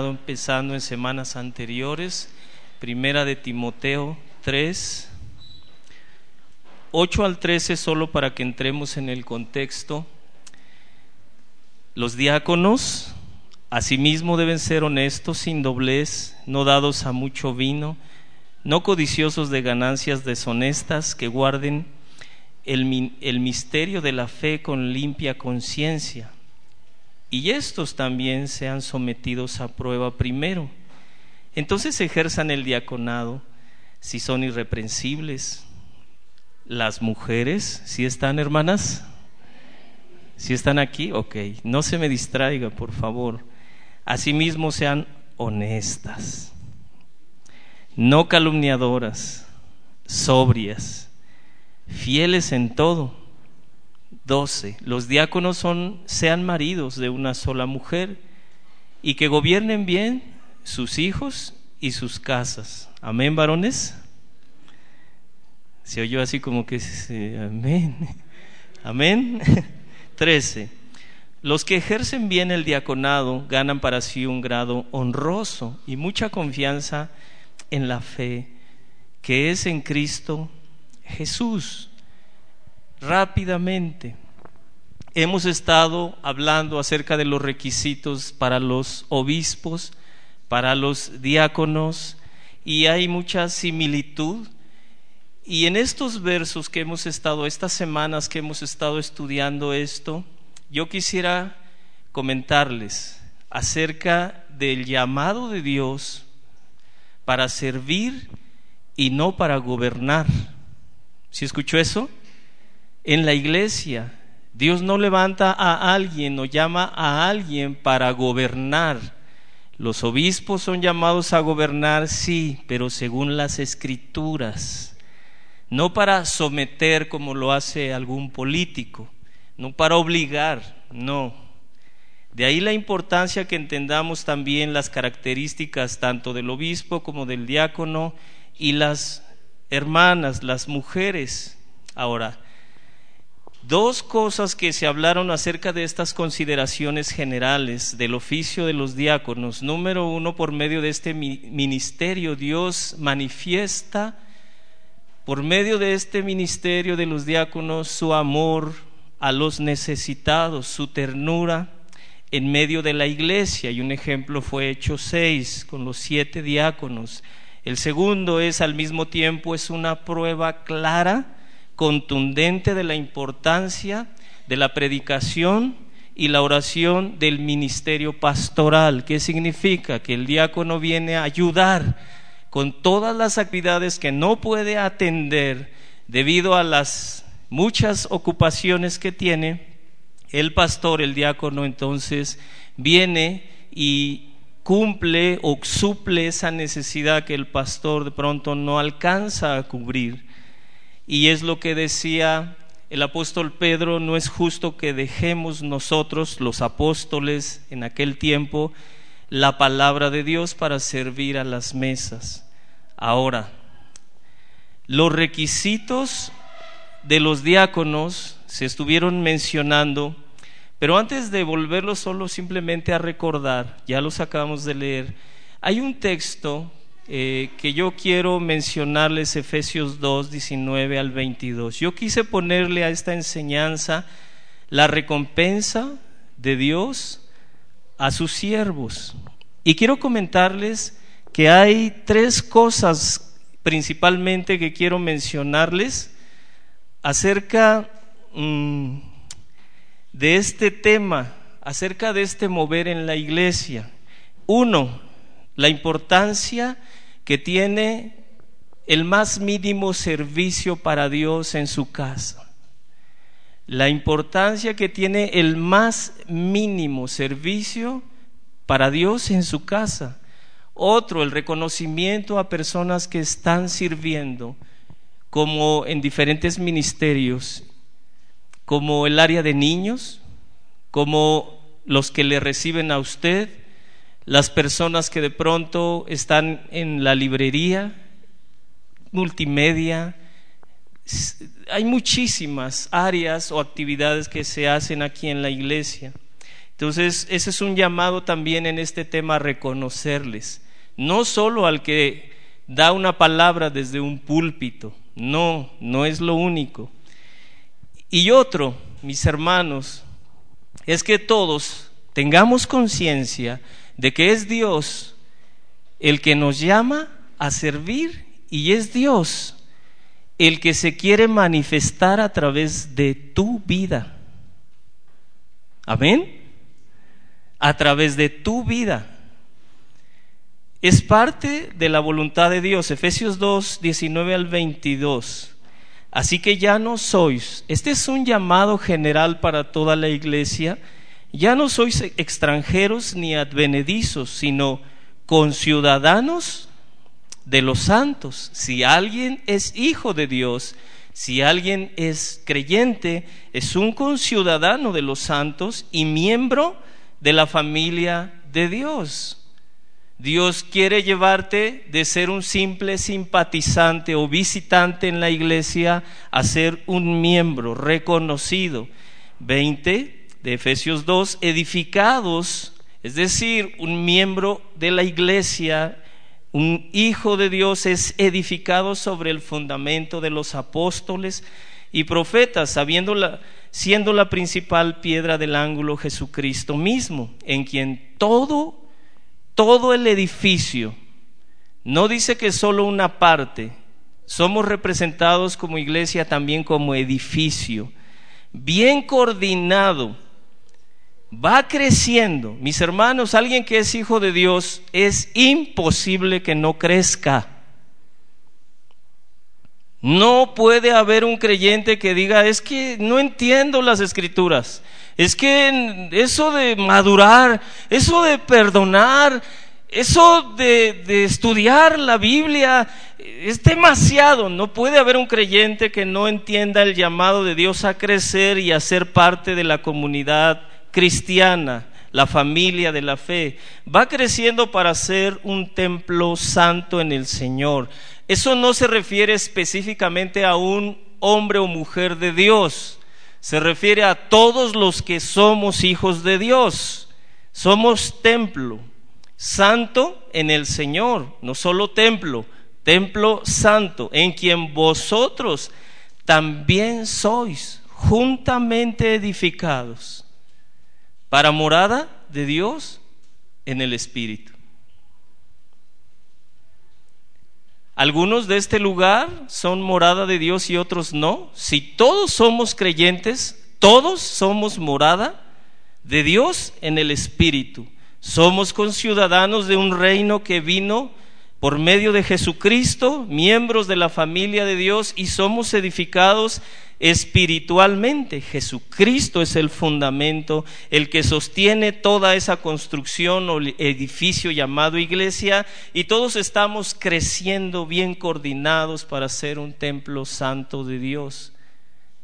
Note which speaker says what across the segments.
Speaker 1: empezando en semanas anteriores. Primera de Timoteo 3, 8 al 13, solo para que entremos en el contexto. Los diáconos, asimismo, deben ser honestos, sin doblez, no dados a mucho vino, no codiciosos de ganancias deshonestas, que guarden el, el misterio de la fe con limpia conciencia y estos también sean sometidos a prueba primero. Entonces ejerzan el diaconado si son irreprensibles. Las mujeres, si están hermanas, si están aquí, ok, no se me distraiga, por favor. Asimismo sean honestas, no calumniadoras, sobrias, fieles en todo 12. Los diáconos son, sean maridos de una sola mujer y que gobiernen bien sus hijos y sus casas. Amén, varones. Se oyó así como que amén. Amén. 13. Los que ejercen bien el diaconado ganan para sí un grado honroso y mucha confianza en la fe que es en Cristo Jesús rápidamente. Hemos estado hablando acerca de los requisitos para los obispos, para los diáconos, y hay mucha similitud. Y en estos versos que hemos estado, estas semanas que hemos estado estudiando esto, yo quisiera comentarles acerca del llamado de Dios para servir y no para gobernar. ¿Si escuchó eso? En la iglesia, Dios no levanta a alguien o llama a alguien para gobernar. Los obispos son llamados a gobernar, sí, pero según las escrituras, no para someter como lo hace algún político, no para obligar, no. De ahí la importancia que entendamos también las características tanto del obispo como del diácono y las hermanas, las mujeres. Ahora, Dos cosas que se hablaron acerca de estas consideraciones generales del oficio de los diáconos. Número uno, por medio de este ministerio, Dios manifiesta por medio de este ministerio de los diáconos su amor a los necesitados, su ternura en medio de la iglesia. Y un ejemplo fue hecho seis con los siete diáconos. El segundo es al mismo tiempo es una prueba clara contundente de la importancia de la predicación y la oración del ministerio pastoral. ¿Qué significa? Que el diácono viene a ayudar con todas las actividades que no puede atender debido a las muchas ocupaciones que tiene. El pastor, el diácono, entonces viene y cumple o suple esa necesidad que el pastor de pronto no alcanza a cubrir. Y es lo que decía el apóstol Pedro, no es justo que dejemos nosotros, los apóstoles, en aquel tiempo, la palabra de Dios para servir a las mesas. Ahora, los requisitos de los diáconos se estuvieron mencionando, pero antes de volverlo solo simplemente a recordar, ya los acabamos de leer, hay un texto eh, que yo quiero mencionarles Efesios 2, 19 al 22. Yo quise ponerle a esta enseñanza la recompensa de Dios a sus siervos. Y quiero comentarles que hay tres cosas principalmente que quiero mencionarles acerca mm, de este tema, acerca de este mover en la iglesia. Uno, la importancia que tiene el más mínimo servicio para Dios en su casa. La importancia que tiene el más mínimo servicio para Dios en su casa. Otro, el reconocimiento a personas que están sirviendo, como en diferentes ministerios, como el área de niños, como los que le reciben a usted, las personas que de pronto están en la librería, multimedia, hay muchísimas áreas o actividades que se hacen aquí en la iglesia. Entonces, ese es un llamado también en este tema a reconocerles, no solo al que da una palabra desde un púlpito, no, no es lo único. Y otro, mis hermanos, es que todos tengamos conciencia de que es Dios el que nos llama a servir y es Dios el que se quiere manifestar a través de tu vida. Amén. A través de tu vida. Es parte de la voluntad de Dios. Efesios 2, 19 al 22. Así que ya no sois, este es un llamado general para toda la iglesia, ya no sois extranjeros ni advenedizos, sino conciudadanos de los santos. Si alguien es hijo de Dios, si alguien es creyente, es un conciudadano de los santos y miembro de la familia de Dios. Dios quiere llevarte de ser un simple simpatizante o visitante en la iglesia a ser un miembro reconocido. 20 de Efesios 2, edificados, es decir, un miembro de la iglesia, un hijo de Dios es edificado sobre el fundamento de los apóstoles y profetas, siendo la principal piedra del ángulo Jesucristo mismo, en quien todo todo el edificio, no dice que solo una parte, somos representados como iglesia también como edificio, bien coordinado, va creciendo. Mis hermanos, alguien que es hijo de Dios, es imposible que no crezca. No puede haber un creyente que diga, es que no entiendo las escrituras, es que eso de madurar, eso de perdonar, eso de, estudiar la Biblia es demasiado. No puede haber un creyente que no entienda el llamado de Dios a crecer y a ser parte de la comunidad cristiana, la familia de la fe. Va creciendo para ser un templo santo en el Señor. Eso no se refiere específicamente a un hombre o mujer de Dios se refiere a todos los que somos hijos de Dios. Somos templo, santo en el Señor, no solo templo, templo santo, en quien vosotros también sois juntamente edificados para morada de Dios en el Espíritu. Algunos de este lugar son morada de Dios y otros no. Si todos somos creyentes, todos somos morada de Dios en el Espíritu. Somos conciudadanos de un reino que vino por medio de Jesucristo, miembros de la familia de Dios y somos edificados espiritualmente. Jesucristo es el fundamento, el que sostiene toda esa construcción o edificio llamado iglesia y todos estamos creciendo bien coordinados para ser un templo santo de Dios.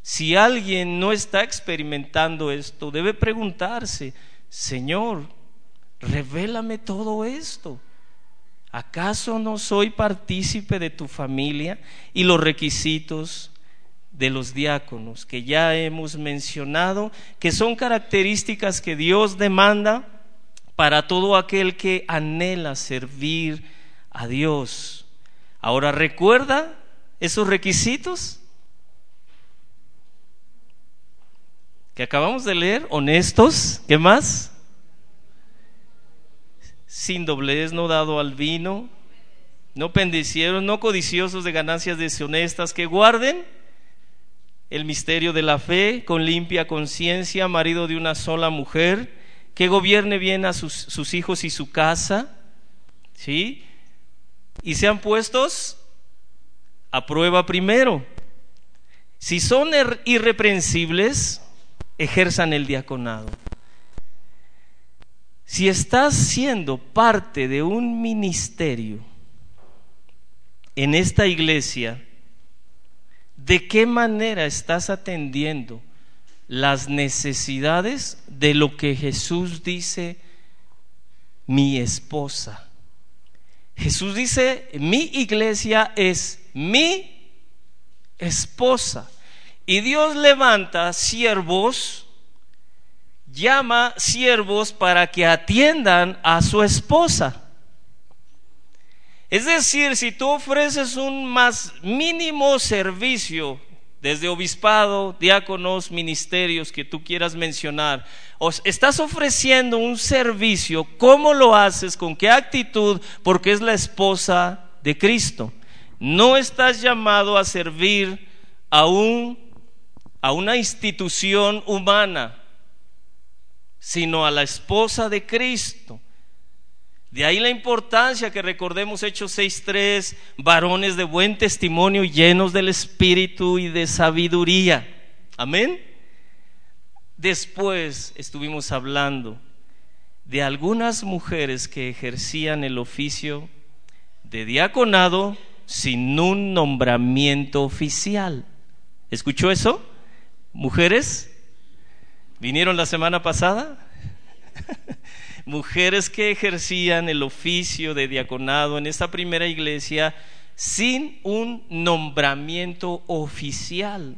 Speaker 1: Si alguien no está experimentando esto, debe preguntarse, Señor, revélame todo esto. ¿Acaso no soy partícipe de tu familia y los requisitos de los diáconos que ya hemos mencionado, que son características que Dios demanda para todo aquel que anhela servir a Dios. Ahora, ¿recuerda esos requisitos? Que acabamos de leer, honestos, ¿qué más? Sin doblez, no dado al vino, no pendicieros, no codiciosos de ganancias deshonestas, que guarden el misterio de la fe con limpia conciencia, marido de una sola mujer, que gobierne bien a sus, hijos y su casa, ¿sí? Y sean puestos a prueba primero. Si son irreprensibles, ejerzan el diaconado. Si estás siendo parte de un ministerio en esta iglesia, ¿De qué manera estás atendiendo las necesidades de lo que Jesús dice, mi esposa? Jesús dice, mi iglesia es mi esposa. Y Dios levanta siervos llama siervos para que atiendan a su esposa. Es decir, si tú ofreces un más mínimo servicio desde obispado, diáconos, ministerios que tú quieras mencionar, o estás ofreciendo un servicio, ¿cómo lo haces? ¿Con qué actitud? Porque es la esposa de Cristo. No estás llamado a servir a, a una institución humana, sino a la esposa de Cristo. De ahí la importancia que recordemos Hechos 6.3, varones de buen testimonio llenos del Espíritu y de sabiduría. Amén. Después estuvimos hablando de algunas mujeres que ejercían el oficio de diaconado sin un nombramiento oficial. ¿Escuchó eso? Mujeres, ¿vinieron la semana pasada? Mujeres que ejercían el oficio de diaconado en esta primera iglesia sin un nombramiento oficial.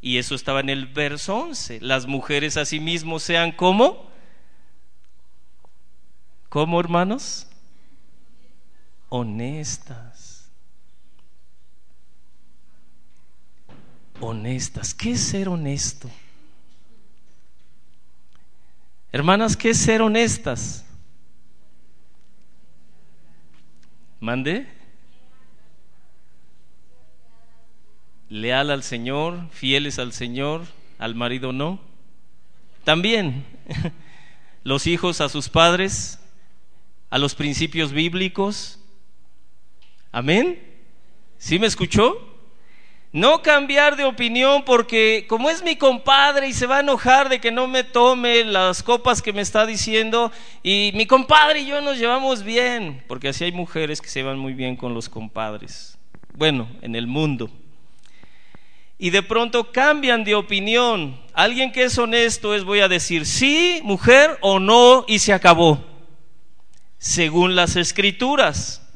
Speaker 1: Y eso estaba en el verso 11. Las mujeres asimismo sean como. ¿Cómo, hermanos? Honestas. Honestas. ¿Qué es ser honesto? Hermanas, ¿qué es ser honestas? Mande. Leal al Señor, fieles al Señor, al marido no. También los hijos a sus padres, a los principios bíblicos. Amén. ¿Sí me escuchó? No cambiar de opinión porque como es mi compadre y se va a enojar de que no me tome las copas que me está diciendo y mi compadre y yo nos llevamos bien, porque así hay mujeres que se van muy bien con los compadres. Bueno, en el mundo. Y de pronto cambian de opinión. Alguien que es honesto es voy a decir sí, mujer o no y se acabó. Según las escrituras.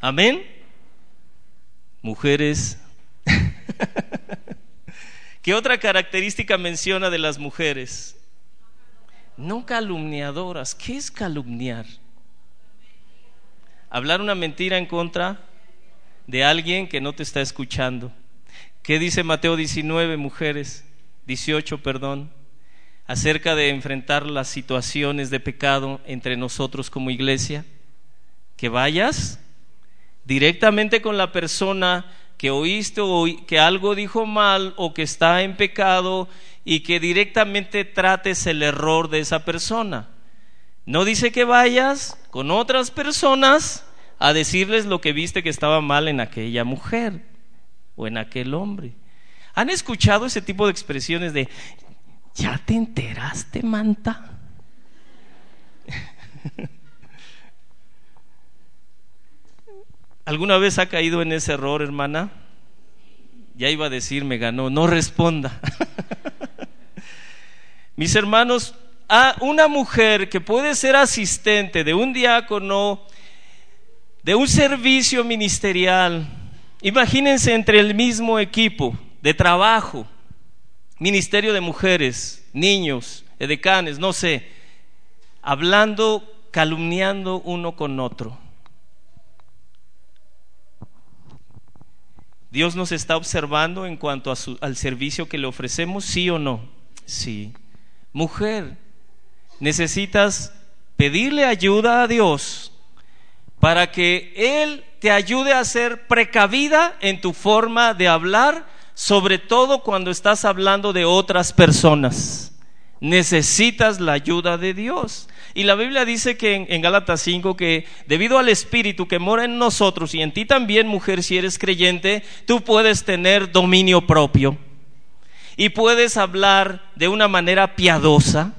Speaker 1: Amén mujeres. ¿Qué otra característica menciona de las mujeres? No calumniadoras. ¿Qué es calumniar? Hablar una mentira en contra de alguien que no te está escuchando. ¿Qué dice Mateo 19, mujeres? 18, perdón, acerca de enfrentar las situaciones de pecado entre nosotros como iglesia. Que vayas directamente con la persona que oíste o que algo dijo mal o que está en pecado y que directamente trates el error de esa persona. No dice que vayas con otras personas a decirles lo que viste que estaba mal en aquella mujer o en aquel hombre. ¿Han escuchado ese tipo de expresiones de, ¿ya te enteraste, manta? ¿Alguna vez ha caído en ese error, hermana? Ya iba a decir, me ganó, no responda. Mis hermanos, a una mujer que puede ser asistente de un diácono, de un servicio ministerial, imagínense entre el mismo equipo de trabajo, ministerio de mujeres, niños, edecanes, no sé, hablando, calumniando uno con otro Dios nos está observando en cuanto al servicio que le ofrecemos, sí o no. Sí. Mujer, necesitas pedirle ayuda a Dios para que Él te ayude a ser precavida en tu forma de hablar, sobre todo cuando estás hablando de otras personas. Necesitas la ayuda de Dios. Y la Biblia dice que en, en, Gálatas 5 que debido al Espíritu que mora en nosotros y en ti también, mujer, si eres creyente, tú puedes tener dominio propio y puedes hablar de una manera piadosa,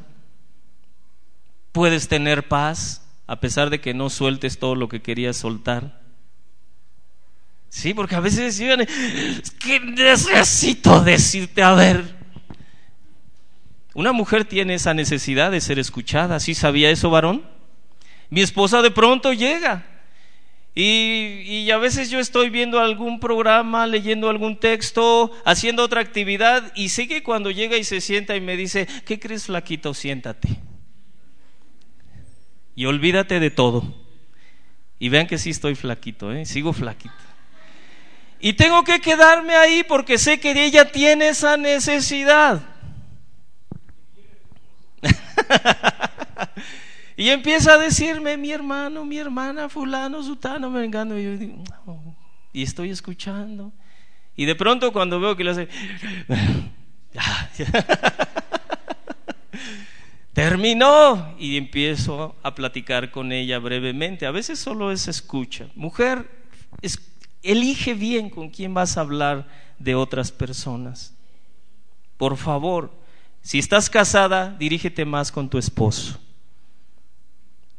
Speaker 1: puedes tener paz a pesar de que no sueltes todo lo que querías soltar. Sí, porque a veces decían, que necesito decirte, a ver, una mujer tiene esa necesidad de ser escuchada. ¿Sí sabía eso, varón? Mi esposa de pronto llega Y, y, a veces yo estoy viendo algún programa, leyendo algún texto, haciendo otra actividad y sé cuando llega y se sienta y me dice, ¿qué crees flaquito? Siéntate. Y olvídate de todo. Y vean que sí estoy flaquito, ¿eh? sigo flaquito. Y tengo que quedarme ahí porque sé que ella tiene esa necesidad. y empieza a decirme, mi hermano, mi hermana, fulano, sutano, vengando. Y yo digo, y estoy escuchando. Y de pronto cuando veo que le hace, terminó y empiezo a platicar con ella brevemente. A veces solo es escucha. Mujer, elige bien con quién vas a hablar de otras personas. Por favor, si estás casada, dirígete más con tu esposo.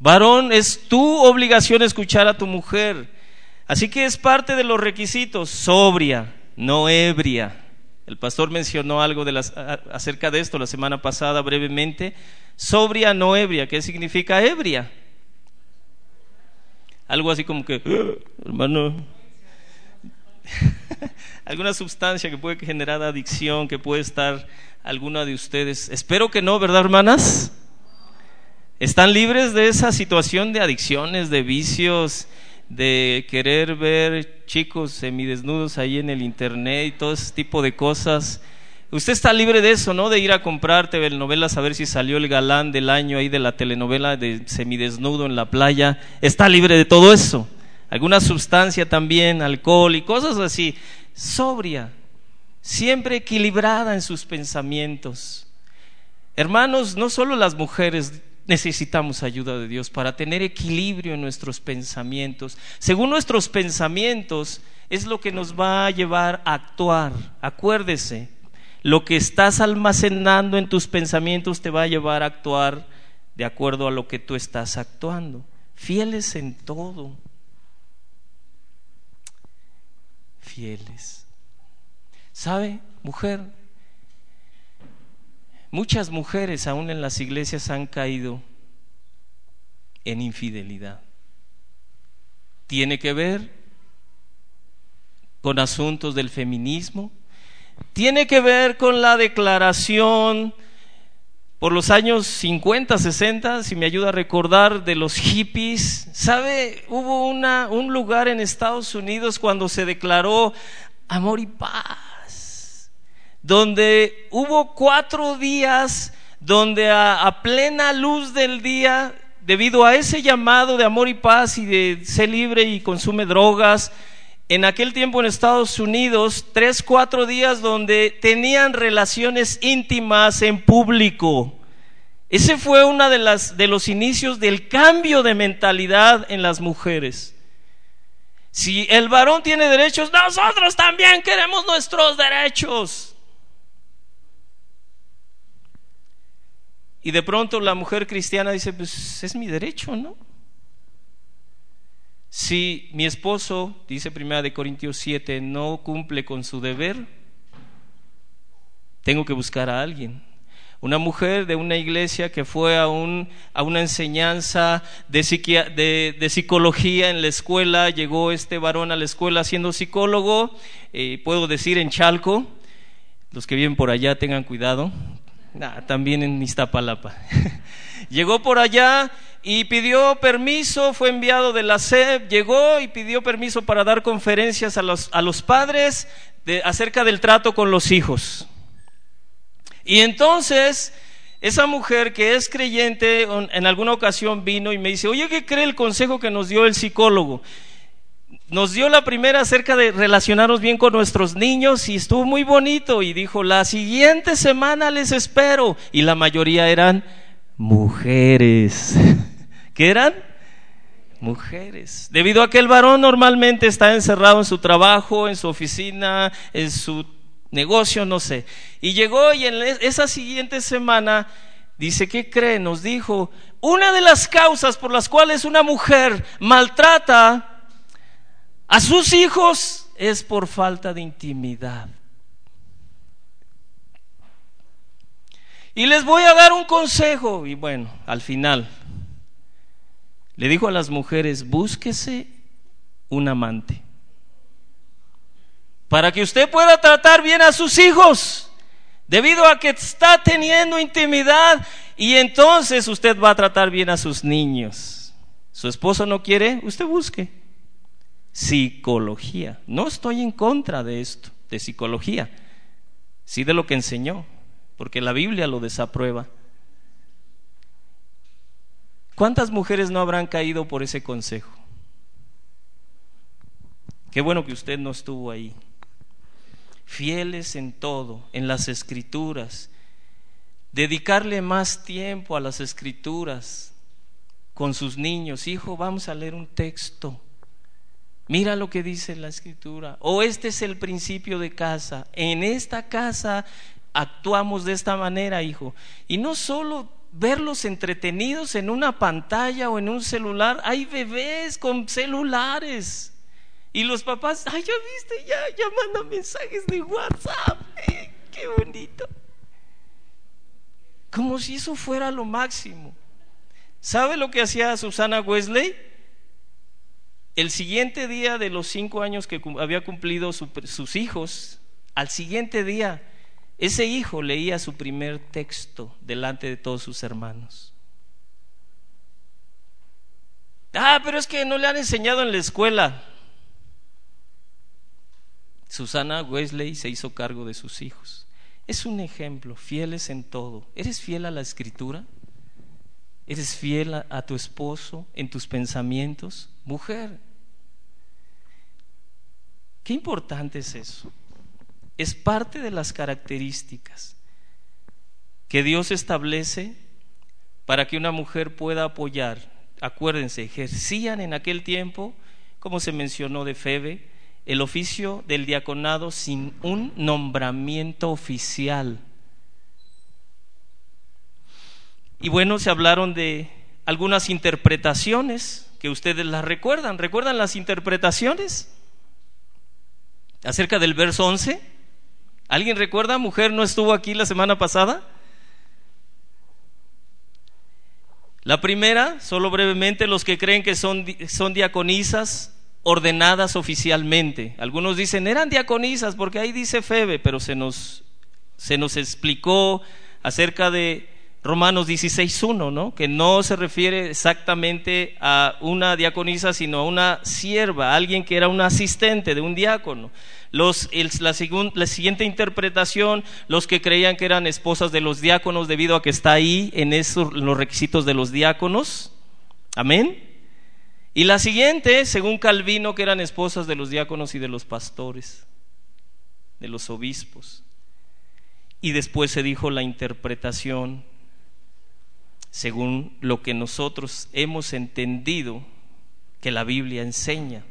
Speaker 1: Varón, es tu obligación escuchar a tu mujer. Así que es parte de los requisitos, sobria, no ebria. El pastor mencionó algo de acerca de esto la semana pasada brevemente. Sobria, no ebria. ¿Qué significa ebria? Algo así como que, ah, hermano, alguna sustancia que puede generar adicción, que puede estar alguna de ustedes. Espero que no, ¿verdad, hermanas? ¿Están libres de esa situación de adicciones, de vicios, de querer ver chicos semidesnudos ahí en el internet y todo ese tipo de cosas? Usted está libre de eso, ¿no? De ir a comprar telenovelas a ver si salió el galán del año ahí de la telenovela de semidesnudo en la playa. Está libre de todo eso. Alguna sustancia también, alcohol y cosas así. Sobria, siempre equilibrada en sus pensamientos. Hermanos, no solo las mujeres necesitamos ayuda de Dios para tener equilibrio en nuestros pensamientos. Según nuestros pensamientos es lo que nos va a llevar a actuar. Acuérdese, lo que estás almacenando en tus pensamientos te va a llevar a actuar de acuerdo a lo que tú estás actuando. Fieles en todo. Fieles. ¿Sabe, mujer? Muchas mujeres aún en las iglesias han caído en infidelidad. Tiene que ver con asuntos del feminismo, tiene que ver con la declaración por los años 50, 60, si me ayuda a recordar, de los hippies. ¿Sabe? Hubo una, un lugar en Estados Unidos cuando se declaró amor y paz donde hubo cuatro días donde a, plena luz del día, debido a ese llamado de amor y paz y de ser libre y consume drogas, en aquel tiempo en Estados Unidos, tres, cuatro días donde tenían relaciones íntimas en público. Ese fue uno de, de los inicios del cambio de mentalidad en las mujeres. Si el varón tiene derechos, nosotros también queremos nuestros derechos. Y de pronto la mujer cristiana dice, pues es mi derecho, ¿no? Si mi esposo, dice primera de Corintios 7, no cumple con su deber, tengo que buscar a alguien. Una mujer de una iglesia que fue a, un, a una enseñanza de, de, psicología en la escuela, llegó este varón a la escuela siendo psicólogo, eh, puedo decir en Chalco, los que viven por allá tengan cuidado, también en Iztapalapa. llegó por allá y pidió permiso, fue enviado de la SEP, llegó y pidió permiso para dar conferencias a los, a los padres acerca del trato con los hijos. Y entonces, esa mujer que es creyente en alguna ocasión vino y me dice, oye, ¿qué cree el consejo que nos dio el psicólogo? nos dio la primera acerca de relacionarnos bien con nuestros niños y estuvo muy bonito y dijo, la siguiente semana les espero. Y la mayoría eran mujeres. ¿Qué eran? Mujeres. Debido a que el varón normalmente está encerrado en su trabajo, en su oficina, en su negocio, no sé. Y llegó y en esa siguiente semana dice, ¿qué cree? Nos dijo, una de las causas por las cuales una mujer maltrata a sus hijos es por falta de intimidad. Y les voy a dar un consejo. Y bueno, al final, le dijo a las mujeres, búsquese un amante. Para que usted pueda tratar bien a sus hijos, debido a que está teniendo intimidad y entonces usted va a tratar bien a sus niños. Su esposo no quiere, usted busque psicología. No estoy en contra de esto, de psicología, sí de lo que enseñó, porque la Biblia lo desaprueba. ¿Cuántas mujeres no habrán caído por ese consejo? Qué bueno que usted no estuvo ahí. Fieles en todo, en las escrituras. Dedicarle más tiempo a las escrituras con sus niños. Hijo, vamos a leer un texto. Mira lo que dice la escritura. O este es el principio de casa. En esta casa actuamos de esta manera, hijo. Y no solo verlos entretenidos en una pantalla o en un celular. Hay bebés con celulares. Y los papás, ay, ya viste, ya, ya mandan mensajes de WhatsApp. Eh, qué bonito. Como si eso fuera lo máximo. ¿Sabe lo que hacía Susana Wesley? El siguiente día de los cinco años que había cumplido sus hijos, al siguiente día ese hijo leía su primer texto delante de todos sus hermanos. Ah, pero es que no le han enseñado en la escuela. Susana Wesley se hizo cargo de sus hijos. Es un ejemplo, fieles en todo. ¿Eres fiel a la escritura? ¿Eres fiel a, a tu esposo en tus pensamientos? Mujer, qué importante es eso es parte de las características que Dios establece para que una mujer pueda apoyar. Acuérdense, ejercían en aquel tiempo, como se mencionó de Febe, el oficio del diaconado sin un nombramiento oficial. Y bueno, se hablaron de algunas interpretaciones que ustedes las recuerdan. ¿Recuerdan las interpretaciones? Acerca del verso 11. ¿Alguien recuerda? Mujer no estuvo aquí la semana pasada. La primera, solo brevemente, los que creen que son, son diaconisas ordenadas oficialmente. Algunos dicen, eran diaconisas porque ahí dice Febe, pero se nos, se nos explicó acerca de Romanos 16.1, ¿no? que no se refiere exactamente a una diaconisa, sino a una sierva, alguien que era un asistente de un diácono. Los, la, la, siguiente interpretación, los que creían que eran esposas de los diáconos debido a que está ahí en esos, los requisitos de los diáconos. Amén. Y la siguiente, según Calvino, que eran esposas de los diáconos y de los pastores, de los obispos. Y después se dijo la interpretación según lo que nosotros hemos entendido que la Biblia enseña.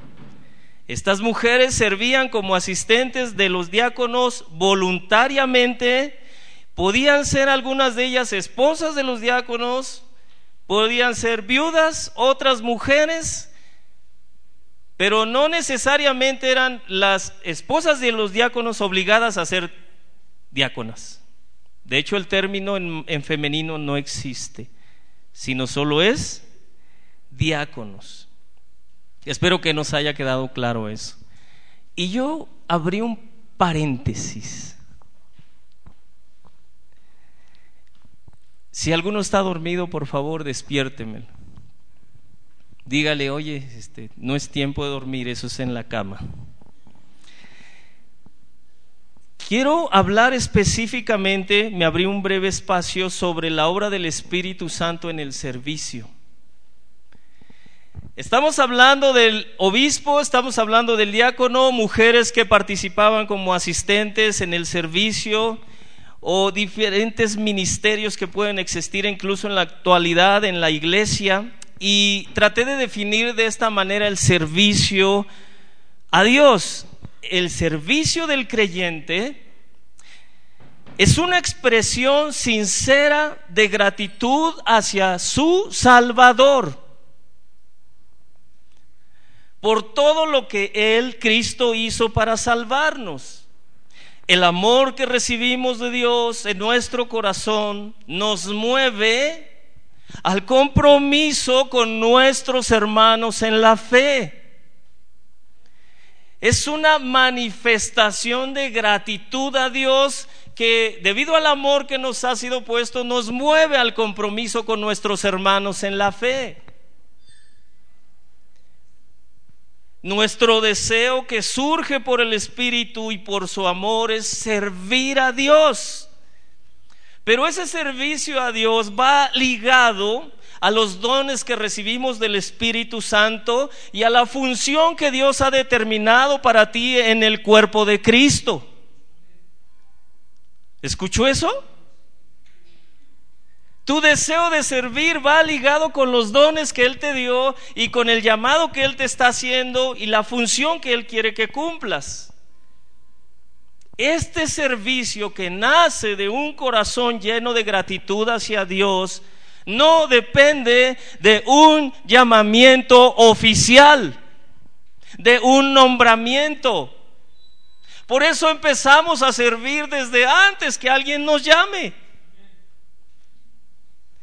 Speaker 1: Estas mujeres servían como asistentes de los diáconos voluntariamente, podían ser algunas de ellas esposas de los diáconos, podían ser viudas, otras mujeres, pero no necesariamente eran las esposas de los diáconos obligadas a ser diáconas. De hecho, el término en, en femenino no existe, sino solo es diáconos. Espero que nos haya quedado claro eso. Y yo abrí un paréntesis. Si alguno está dormido, por favor, despiértemelo. Dígale, oye, este, no es tiempo de dormir, eso es en la cama. Quiero hablar específicamente, me abrí un breve espacio sobre la obra del Espíritu Santo en el servicio. Estamos hablando del obispo, estamos hablando del diácono, mujeres que participaban como asistentes en el servicio o diferentes ministerios que pueden existir incluso en la actualidad en la iglesia. Y traté de definir de esta manera el servicio a Dios. El servicio del creyente es una expresión sincera de gratitud hacia su Salvador por todo lo que Él, Cristo, hizo para salvarnos. El amor que recibimos de Dios en nuestro corazón nos mueve al compromiso con nuestros hermanos en la fe. Es una manifestación de gratitud a Dios que debido al amor que nos ha sido puesto nos mueve al compromiso con nuestros hermanos en la fe. Nuestro deseo que surge por el Espíritu y por su amor es servir a Dios. Pero ese servicio a Dios va ligado a los dones que recibimos del Espíritu Santo y a la función que Dios ha determinado para ti en el cuerpo de Cristo. ¿Escuchó eso? Tu deseo de servir va ligado con los dones que Él te dio y con el llamado que Él te está haciendo y la función que Él quiere que cumplas. Este servicio que nace de un corazón lleno de gratitud hacia Dios no depende de un llamamiento oficial, de un nombramiento. Por eso empezamos a servir desde antes que alguien nos llame.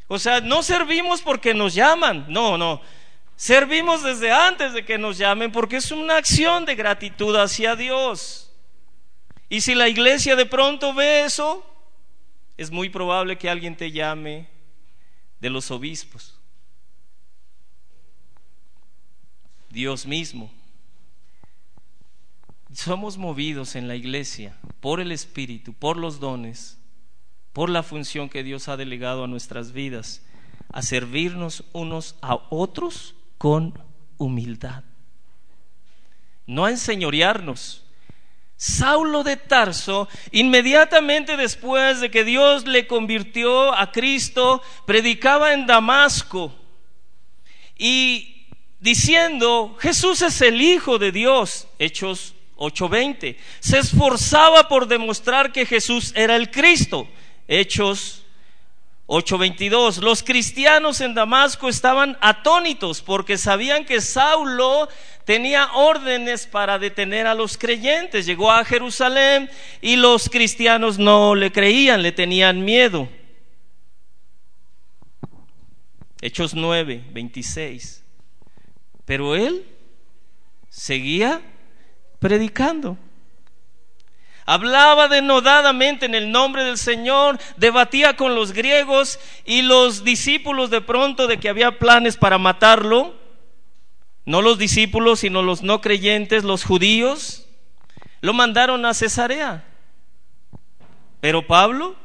Speaker 1: O sea, no servimos porque nos llaman, no, no. Servimos desde antes de que nos llamen porque es una acción de gratitud hacia Dios. Y si la iglesia de pronto ve eso, es muy probable que alguien te llame de los obispos. Dios mismo. Somos movidos en la iglesia por el Espíritu, por los dones por la función que Dios ha delegado a nuestras vidas, a servirnos unos a otros con humildad, no a enseñorearnos. Saulo de Tarso, inmediatamente después de que Dios le convirtió a Cristo, predicaba en Damasco y diciendo, Jesús es el Hijo de Dios, Hechos 8:20. Se esforzaba por demostrar que Jesús era el Cristo. Hechos 8:22. Los cristianos en Damasco estaban atónitos porque sabían que Saulo tenía órdenes para detener a los creyentes. Llegó a Jerusalén y los cristianos no le creían, le tenían miedo. Hechos 9, 26. Pero él seguía predicando. Hablaba denodadamente en el nombre del Señor, debatía con los griegos y los discípulos de pronto de que había planes para matarlo, no los discípulos, sino los no creyentes, los judíos, lo mandaron a Cesarea. Pero Pablo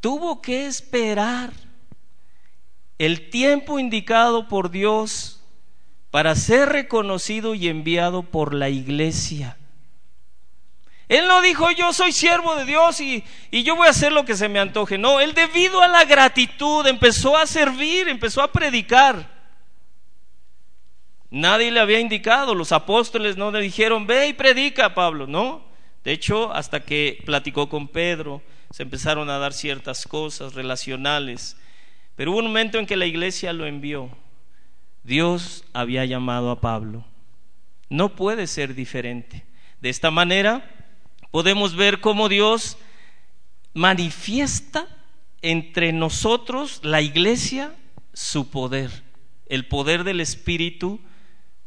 Speaker 1: tuvo que esperar el tiempo indicado por Dios para ser reconocido y enviado por la iglesia. Él no dijo yo soy siervo de Dios y, yo voy a hacer lo que se me antoje. No, él debido a la gratitud empezó a servir, empezó a predicar. Nadie le había indicado, los apóstoles no le dijeron, ve y predica, Pablo, no. De hecho, hasta que platicó con Pedro, se empezaron a dar ciertas cosas relacionales. Pero hubo un momento en que la iglesia lo envió. Dios había llamado a Pablo. No puede ser diferente. De esta manera, podemos ver cómo Dios manifiesta entre nosotros, la iglesia, su poder, el poder del Espíritu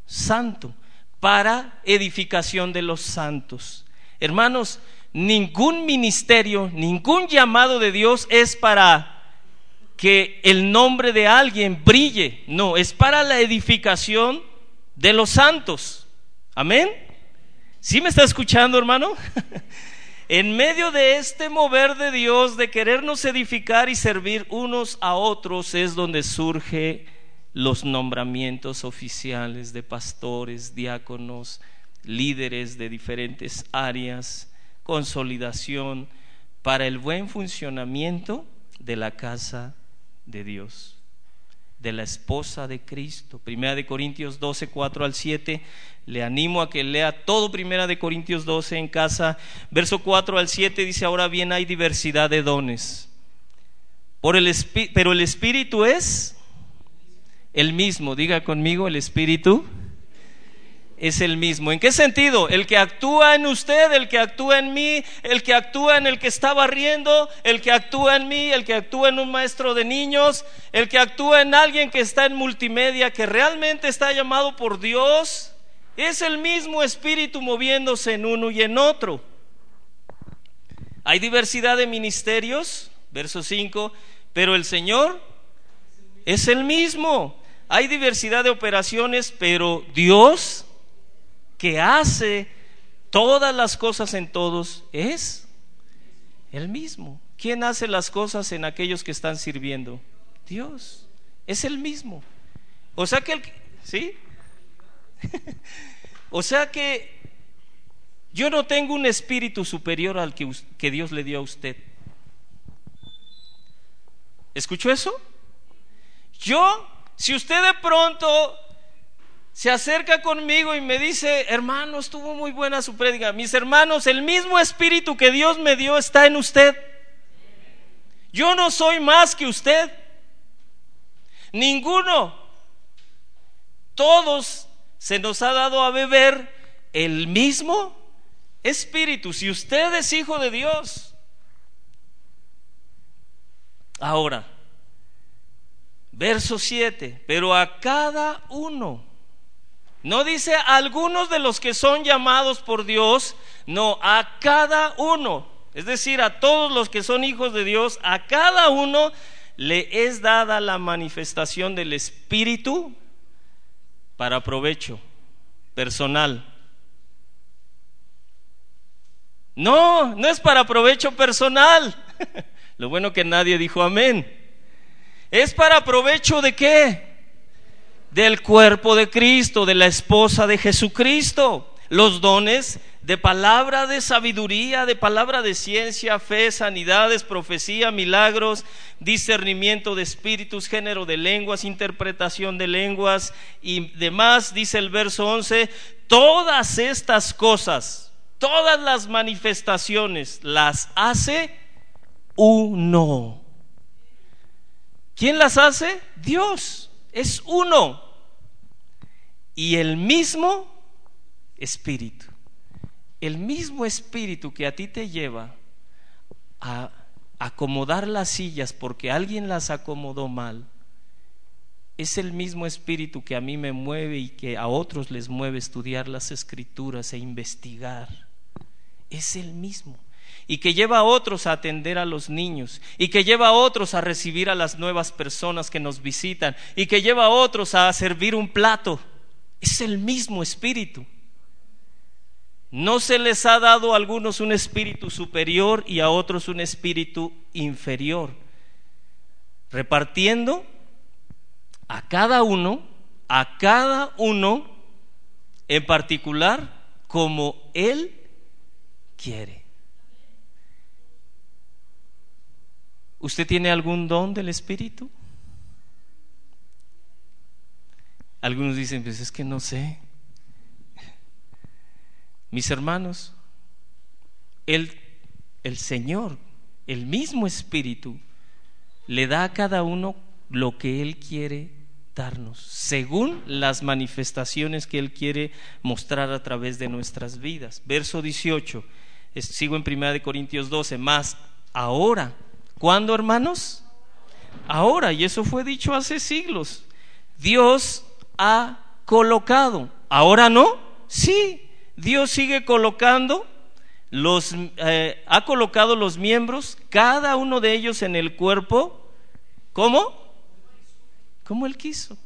Speaker 1: Santo, para edificación de los santos. Hermanos, ningún ministerio, ningún llamado de Dios es para que el nombre de alguien brille, no, es para la edificación de los santos. Amén. ¿Sí me está escuchando, hermano? en medio de este mover de Dios, de querernos edificar y servir unos a otros, es donde surge los nombramientos oficiales de pastores, diáconos, líderes de diferentes áreas, consolidación para el buen funcionamiento de la casa de Dios de la esposa de Cristo. Primera de Corintios 12, 4 al 7. Le animo a que lea todo Primera de Corintios 12 en casa. Verso 4 al 7 dice, ahora bien hay diversidad de dones. Por el pero el Espíritu es el mismo. Diga conmigo, el Espíritu es el mismo. ¿En qué sentido? El que actúa en usted, el que actúa en mí, el que actúa en el que está barriendo, el que actúa en mí, el que actúa en un maestro de niños, el que actúa en alguien que está en multimedia, que realmente está llamado por Dios, Es el mismo espíritu moviéndose en uno y en otro. Hay diversidad de ministerios, verso 5, pero el Señor es el mismo. Hay diversidad de operaciones, pero Dios que hace todas las cosas en todos es el mismo. ¿Quién hace las cosas en aquellos que están sirviendo? Dios. Es el mismo. O sea que el, ¿sí? o sea que yo no tengo un espíritu superior al que, que Dios le dio a usted. ¿Escuchó eso? Yo, si usted de pronto se acerca conmigo y me dice, hermano, estuvo muy buena su prédica. Mis hermanos, el mismo espíritu que Dios me dio está en usted. Yo no soy más que usted. Ninguno. Todos se nos ha dado a beber el mismo espíritu. Si usted es hijo de Dios. Ahora, verso 7, pero a cada uno. No dice a algunos de los que son llamados por Dios, no, a cada uno. Es decir, a todos los que son hijos de Dios, a cada uno le es dada la manifestación del Espíritu para provecho personal. No, no es para provecho personal. Lo bueno que nadie dijo amén. Es para provecho de qué? Del cuerpo de Cristo, de la esposa de Jesucristo. Los dones de palabra de sabiduría, de palabra de ciencia, fe, sanidades, profecía, milagros, discernimiento de espíritus, género de lenguas, interpretación de lenguas y demás, dice el verso 11, todas estas cosas, todas las manifestaciones las hace uno. ¿Quién las hace? Dios, es uno. Y el mismo espíritu el mismo espíritu que a ti te lleva a acomodar las sillas porque alguien las acomodó mal, es el mismo espíritu que a mí me mueve y que a otros les mueve estudiar las escrituras e investigar. Es el mismo. Y que lleva a otros a atender a los niños. Y que lleva a otros a recibir a las nuevas personas que nos visitan. Y que lleva a otros a servir un plato. Es el mismo espíritu. No se les ha dado a algunos un espíritu superior y a otros un espíritu inferior, repartiendo a cada uno, a cada uno en particular como Él quiere. ¿Usted tiene algún don del Espíritu? Algunos dicen, pues es que no sé. Mis hermanos, el, el Señor, el mismo Espíritu, le da a cada uno lo que Él quiere darnos, según las manifestaciones que Él quiere mostrar a través de nuestras vidas. Verso 18, sigo en 1 Corintios 12, más ahora, ¿cuándo hermanos? Ahora, y eso fue dicho hace siglos, Dios ha colocado, ahora no, sí, Dios sigue colocando los, eh, ha colocado los miembros, cada uno de ellos en el cuerpo, ¿cómo? Como Él quiso.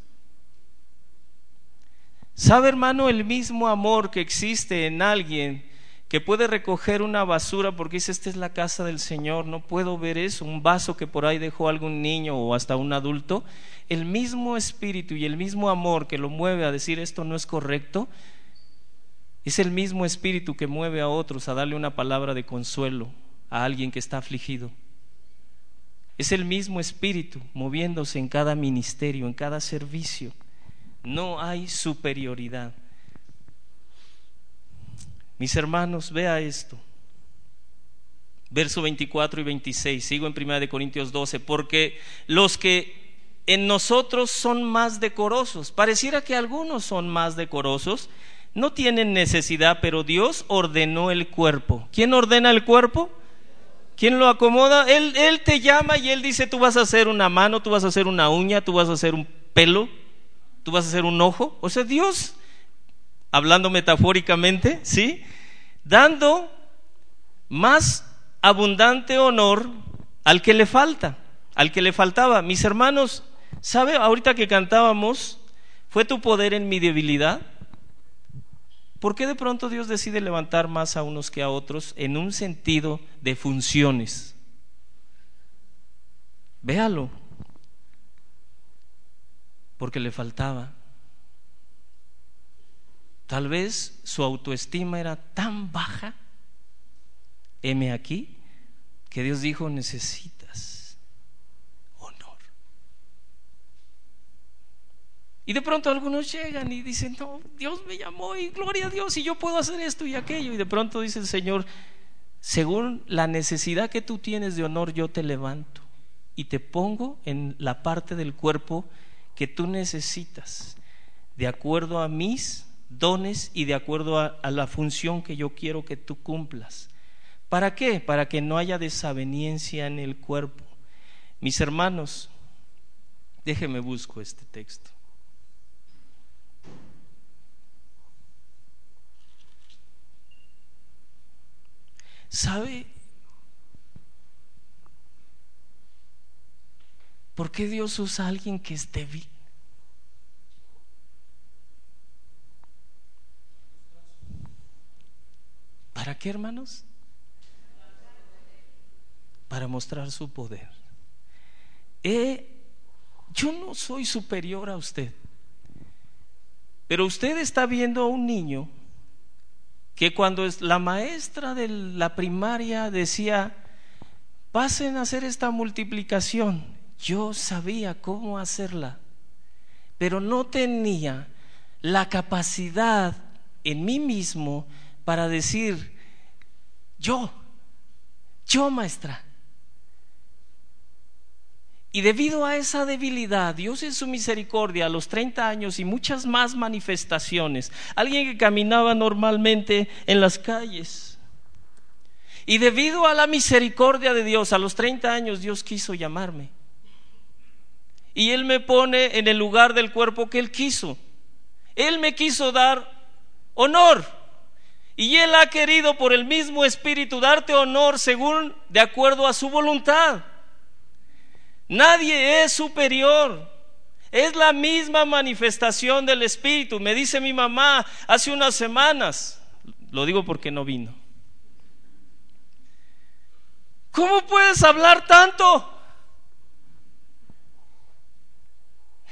Speaker 1: ¿Sabe, hermano, el mismo amor que existe en alguien que puede recoger una basura porque dice, esta es la casa del Señor, no puedo ver eso, un vaso que por ahí dejó algún niño o hasta un adulto, el mismo espíritu y el mismo amor que lo mueve a decir esto no es correcto, es el mismo espíritu que mueve a otros a darle una palabra de consuelo a alguien que está afligido. Es el mismo espíritu moviéndose en cada ministerio, en cada servicio. No hay superioridad. Mis hermanos, vea esto. Verso 24 y 26, sigo en 1 Corintios 12, porque los que en nosotros son más decorosos, pareciera que algunos son más decorosos, no tienen necesidad, pero Dios ordenó el cuerpo. ¿Quién ordena el cuerpo? ¿Quién lo acomoda? Él, él te llama y Él dice, tú vas a hacer una mano, tú vas a hacer una uña, tú vas a hacer un pelo, tú vas a hacer un ojo. O sea, Dios hablando metafóricamente, ¿sí? Dando más abundante honor al que le falta, al que le faltaba. Mis hermanos, ¿sabe? Ahorita que cantábamos, ¿fue tu poder en mi debilidad? ¿Por qué de pronto Dios decide levantar más a unos que a otros en un sentido de funciones? Véalo. Porque le faltaba. Tal vez su autoestima era tan baja, heme aquí, que Dios dijo, necesitas honor. Y de pronto algunos llegan y dicen, no, Dios me llamó y gloria a Dios y yo puedo hacer esto y aquello. Y de pronto dice el Señor, según la necesidad que tú tienes de honor, yo te levanto y te pongo en la parte del cuerpo que tú necesitas, de acuerdo a mis dones y de acuerdo a, la función que yo quiero que tú cumplas. ¿Para qué? Para que no haya desaveniencia en el cuerpo. Mis hermanos, déjeme busco este texto. ¿Sabe ¿Por qué Dios usa a alguien que es débil? ¿Para qué, hermanos? Para mostrar su poder. Eh, yo no soy superior a usted, pero usted está viendo a un niño que cuando la maestra de la primaria decía, pasen a hacer esta multiplicación, yo sabía cómo hacerla, pero no tenía la capacidad en mí mismo para decir, yo, yo maestra. Y debido a esa debilidad, Dios en su misericordia, a los 30 años y muchas más manifestaciones, alguien que caminaba normalmente en las calles, y debido a la misericordia de Dios, a los 30 años Dios quiso llamarme. Y Él me pone en el lugar del cuerpo que Él quiso. Él me quiso dar honor. Y Él ha querido por el mismo Espíritu darte honor según de acuerdo a su voluntad. Nadie es superior. Es la misma manifestación del Espíritu. Me dice mi mamá hace unas semanas. Lo digo porque no vino. ¿Cómo puedes hablar tanto?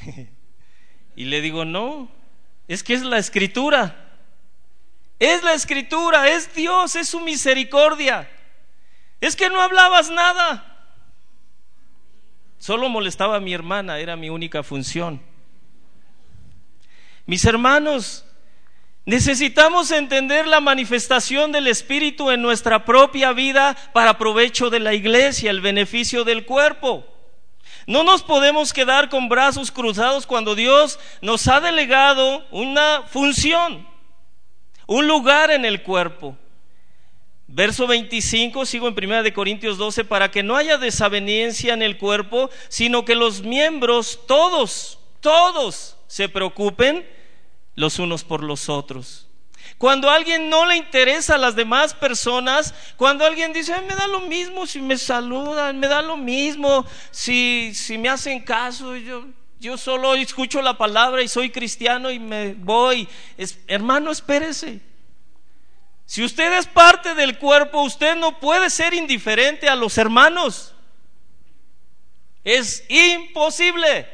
Speaker 1: y le digo, no, es que es la escritura. Es la escritura, es Dios, es su misericordia. Es que no hablabas nada. Solo molestaba a mi hermana, era mi única función. Mis hermanos, necesitamos entender la manifestación del Espíritu en nuestra propia vida para provecho de la iglesia, el beneficio del cuerpo. No nos podemos quedar con brazos cruzados cuando Dios nos ha delegado una función, un lugar en el cuerpo. Verso 25, sigo en 1 de Corintios 12, para que no haya desaveniencia en el cuerpo, sino que los miembros, todos, todos, se preocupen los unos por los otros. Cuando alguien no le interesa a las demás personas, cuando alguien dice, me da lo mismo si me saludan, me da lo mismo si, si me hacen caso, yo, yo solo escucho la palabra y soy cristiano y me voy. hermano, espérese. Si usted es parte del cuerpo, usted no puede ser indiferente a los hermanos. Es imposible.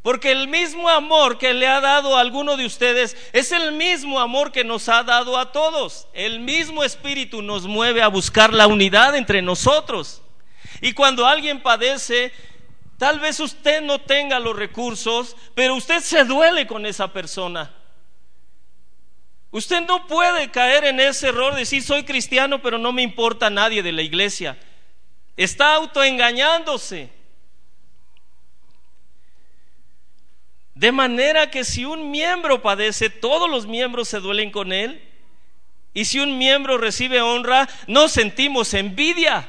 Speaker 1: Porque el mismo amor que le ha dado a alguno de ustedes es el mismo amor que nos ha dado a todos. El mismo espíritu nos mueve a buscar la unidad entre nosotros. Y cuando alguien padece, tal vez usted no tenga los recursos, pero usted se duele con esa persona. Usted no puede caer en ese error de decir soy cristiano, pero no me importa nadie de la iglesia. Está autoengañándose. De manera que si un miembro padece, todos los miembros se duelen con él. Y si un miembro recibe honra, no sentimos envidia.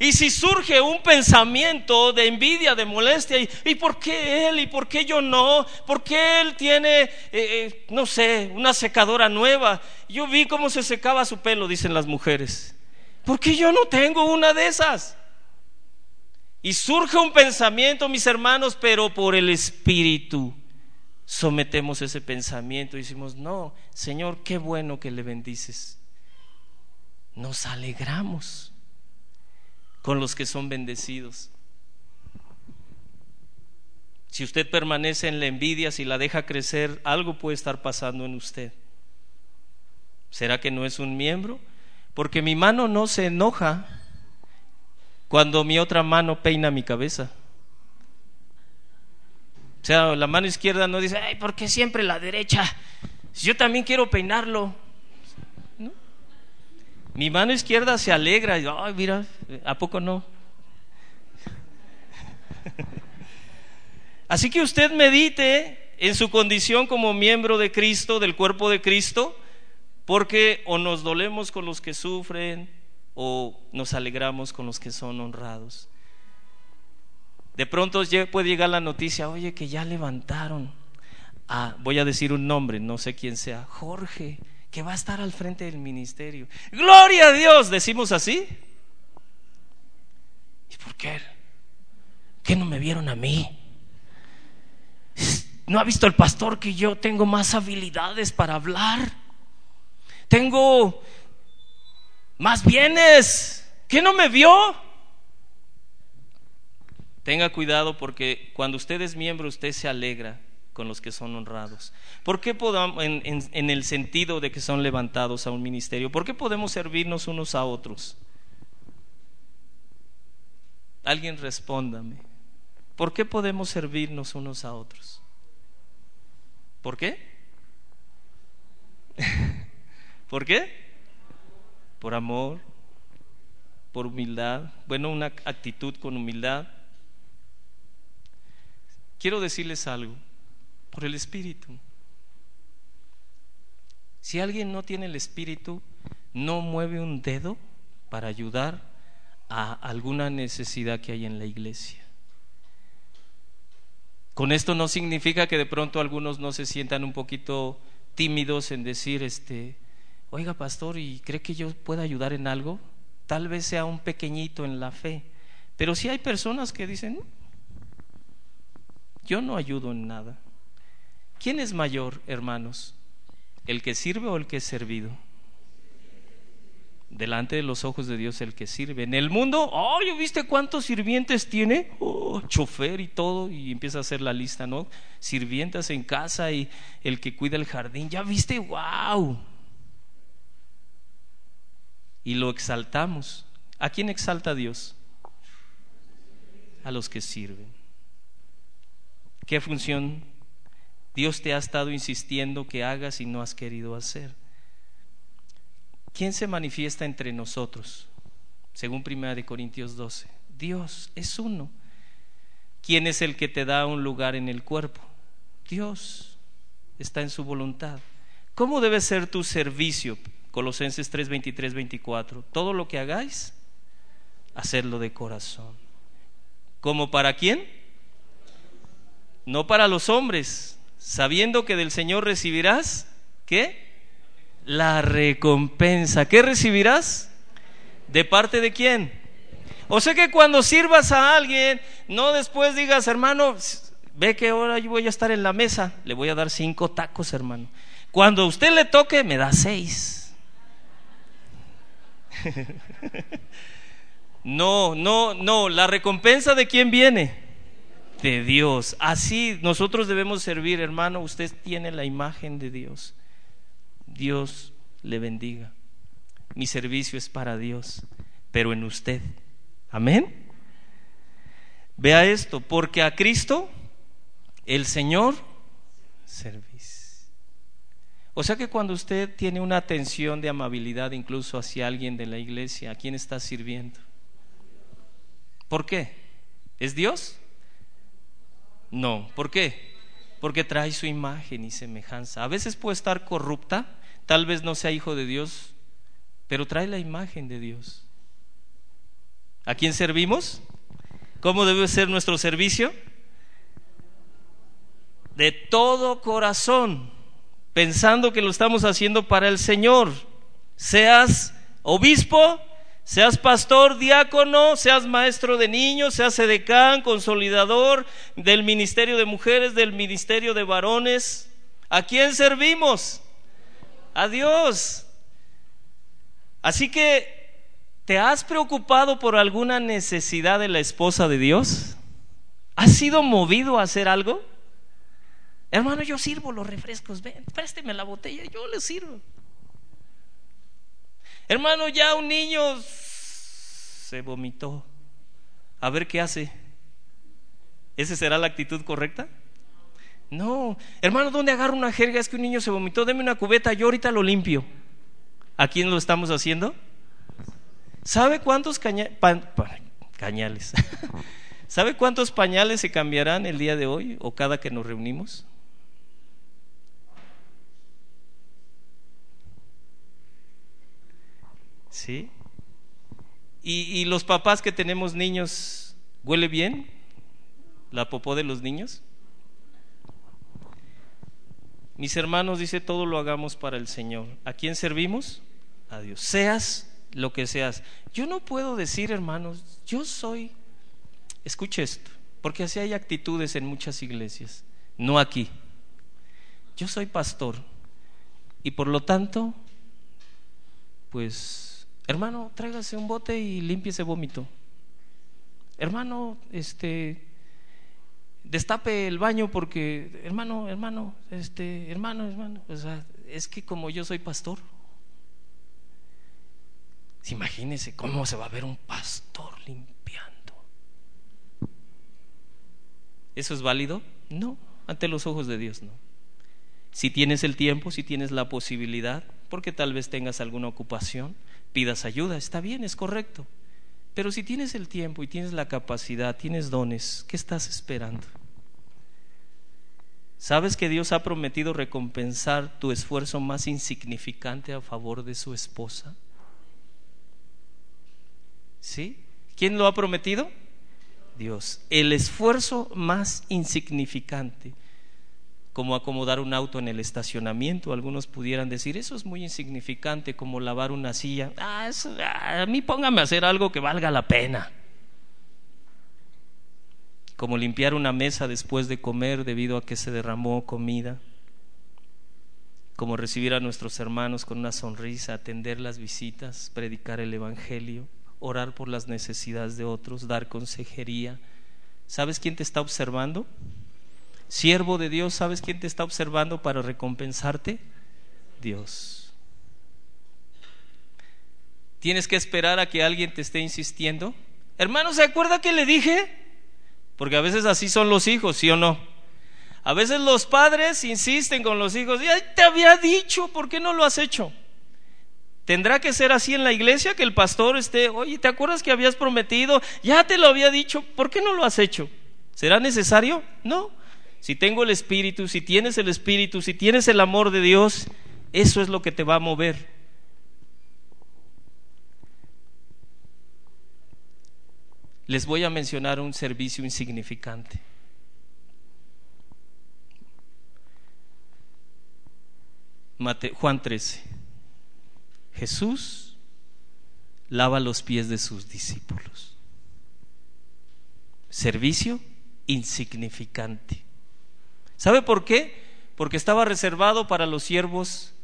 Speaker 1: Y si surge un pensamiento de envidia, de molestia, ¿y, por qué él? ¿Y por qué yo no? ¿Por qué él tiene, eh, eh, no sé, una secadora nueva? Yo vi cómo se secaba su pelo, dicen las mujeres. ¿Por qué yo no tengo una de esas? Y surge un pensamiento, mis hermanos, pero por el Espíritu sometemos ese pensamiento y decimos, no, Señor, qué bueno que le bendices. Nos alegramos con los que son bendecidos. Si usted permanece en la envidia, si la deja crecer, algo puede estar pasando en usted. ¿Será que no es un miembro? Porque mi mano no se enoja cuando mi otra mano peina mi cabeza. O sea, la mano izquierda no dice, ay, ¿por qué siempre la derecha? Yo también quiero peinarlo. Mi mano izquierda se alegra y, ay, mira, ¿a poco no? Así que usted medite en su condición como miembro de Cristo, del cuerpo de Cristo, porque o nos dolemos con los que sufren o nos alegramos con los que son honrados. De pronto puede llegar la noticia, oye, que ya levantaron. Ah, voy a decir un nombre, no sé quién sea, Jorge que va a estar al frente del ministerio. Gloria a Dios, decimos así. ¿Y por qué? ¿Qué no me vieron a mí? ¿No ha visto el pastor que yo tengo más habilidades para hablar? Tengo más bienes. ¿Qué no me vio? Tenga cuidado porque cuando usted es miembro usted se alegra con los que son honrados? ¿Por qué podamos, en, el sentido de que son levantados a un ministerio, por qué podemos servirnos unos a otros? Alguien respóndame. ¿Por qué podemos servirnos unos a otros? ¿Por qué? ¿Por qué? Por amor, por humildad, bueno, una actitud con humildad. Quiero decirles algo por el Espíritu. Si alguien no tiene el Espíritu, no mueve un dedo para ayudar a alguna necesidad que hay en la iglesia. Con esto no significa que de pronto algunos no se sientan un poquito tímidos en decir, este, oiga pastor, ¿y cree que yo pueda ayudar en algo? Tal vez sea un pequeñito en la fe. Pero si hay personas que dicen, yo no ayudo en nada. ¿Quién es mayor, hermanos? ¿El que sirve o el que es servido? Delante de los ojos de Dios el que sirve. En el mundo, oh, ¿viste cuántos sirvientes tiene? Oh, chofer y todo, y empieza a hacer la lista, ¿no? Sirvientas en casa y el que cuida el jardín. ¿Ya viste? ¡Wow! Y lo exaltamos. ¿A quién exalta Dios? A los que sirven. ¿Qué función Dios te ha estado insistiendo que hagas y no has querido hacer. ¿Quién se manifiesta entre nosotros? Según 1 Corintios 12. Dios es uno. ¿Quién es el que te da un lugar en el cuerpo? Dios está en su voluntad. ¿Cómo debe ser tu servicio? Colosenses 3, 23, 24. Todo lo que hagáis, hacerlo de corazón. ¿Cómo para quién? No para los hombres, sabiendo que del Señor recibirás, ¿qué? La recompensa. ¿Qué recibirás? ¿De parte de quién? O sea que cuando sirvas a alguien, no después digas, hermano, ve que ahora yo voy a estar en la mesa, le voy a dar cinco tacos, hermano. Cuando a usted le toque, me da seis. no, no, no, la recompensa de quién viene? De Dios. Así nosotros debemos servir, hermano. Usted tiene la imagen de Dios. Dios le bendiga. Mi servicio es para Dios, pero en usted. Amén. Vea esto, porque a Cristo el Señor servís. O sea que cuando usted tiene una atención de amabilidad incluso hacia alguien de la iglesia, ¿a quién está sirviendo? ¿Por qué? ¿Es Dios? No, ¿por qué? Porque trae su imagen y semejanza. A veces puede estar corrupta, tal vez no sea hijo de Dios, pero trae la imagen de Dios. ¿A quién servimos? ¿Cómo debe ser nuestro servicio? De todo corazón, pensando que lo estamos haciendo para el Señor. Seas obispo, seas pastor, diácono, seas maestro de niños, seas edecán, consolidador del ministerio de mujeres, del ministerio de varones. ¿A quién servimos? A Dios. Así que, ¿te has preocupado por alguna necesidad de la esposa de Dios? ¿Has sido movido a hacer algo? Hermano, yo sirvo los refrescos, ven, présteme la botella, yo le sirvo. Hermano, ya un niño se vomitó. A ver qué hace. ¿Esa será la actitud correcta? No, hermano, ¿dónde agarro una jerga? Es que un niño se vomitó, deme una cubeta, yo ahorita lo limpio. ¿A quién lo estamos haciendo? ¿Sabe cuántos cañales? ¿Sabe cuántos pañales se cambiarán el día de hoy o cada que nos reunimos? ¿Sí? ¿Y, los papás que tenemos niños, ¿huele bien la popó de los niños? Mis hermanos, dice, todo lo hagamos para el Señor. ¿A quién servimos? A Dios. Seas lo que seas. Yo no puedo decir, hermanos, yo soy, escuche esto, porque así hay actitudes en muchas iglesias, no aquí. Yo soy pastor y por lo tanto, pues hermano, tráigase un bote y limpie ese vómito. Hermano, este, destape el baño porque, hermano, hermano, este, hermano, hermano, o sea, es que como yo soy pastor, imagínese cómo se va a ver un pastor limpiando. ¿Eso es válido? No, ante los ojos de Dios no. Si tienes el tiempo, si tienes la posibilidad, porque tal vez tengas alguna ocupación, pidas ayuda, está bien, es correcto. Pero si tienes el tiempo y tienes la capacidad, tienes dones, ¿qué estás esperando? ¿Sabes que Dios ha prometido recompensar tu esfuerzo más insignificante a favor de su esposa? ¿Sí? ¿Quién lo ha prometido? Dios. El esfuerzo más insignificante como acomodar un auto en el estacionamiento. Algunos pudieran decir, eso es muy insignificante, como lavar una silla. Ah, ah, a mí póngame a hacer algo que valga la pena. Como limpiar una mesa después de comer debido a que se derramó comida. Como recibir a nuestros hermanos con una sonrisa, atender las visitas, predicar el Evangelio, orar por las necesidades de otros, dar consejería. ¿Sabes quién te está observando? Siervo de Dios, ¿sabes quién te está observando para recompensarte? Dios. ¿Tienes que esperar a que alguien te esté insistiendo? Hermano, ¿se acuerda que le dije? Porque a veces así son los hijos, ¿sí o no? A veces los padres insisten con los hijos, ya te había dicho, ¿por qué no lo has hecho? ¿Tendrá que ser así en la iglesia que el pastor esté, oye, ¿te acuerdas que habías prometido? Ya te lo había dicho, ¿por qué no lo has hecho? ¿Será necesario? No si tengo el Espíritu, si tienes el Espíritu, si tienes el amor de Dios, eso es lo que te va a mover. Les voy a mencionar un servicio insignificante. Juan 13. Jesús lava los pies de sus discípulos. Servicio insignificante. ¿Sabe por qué? Porque estaba reservado para los siervos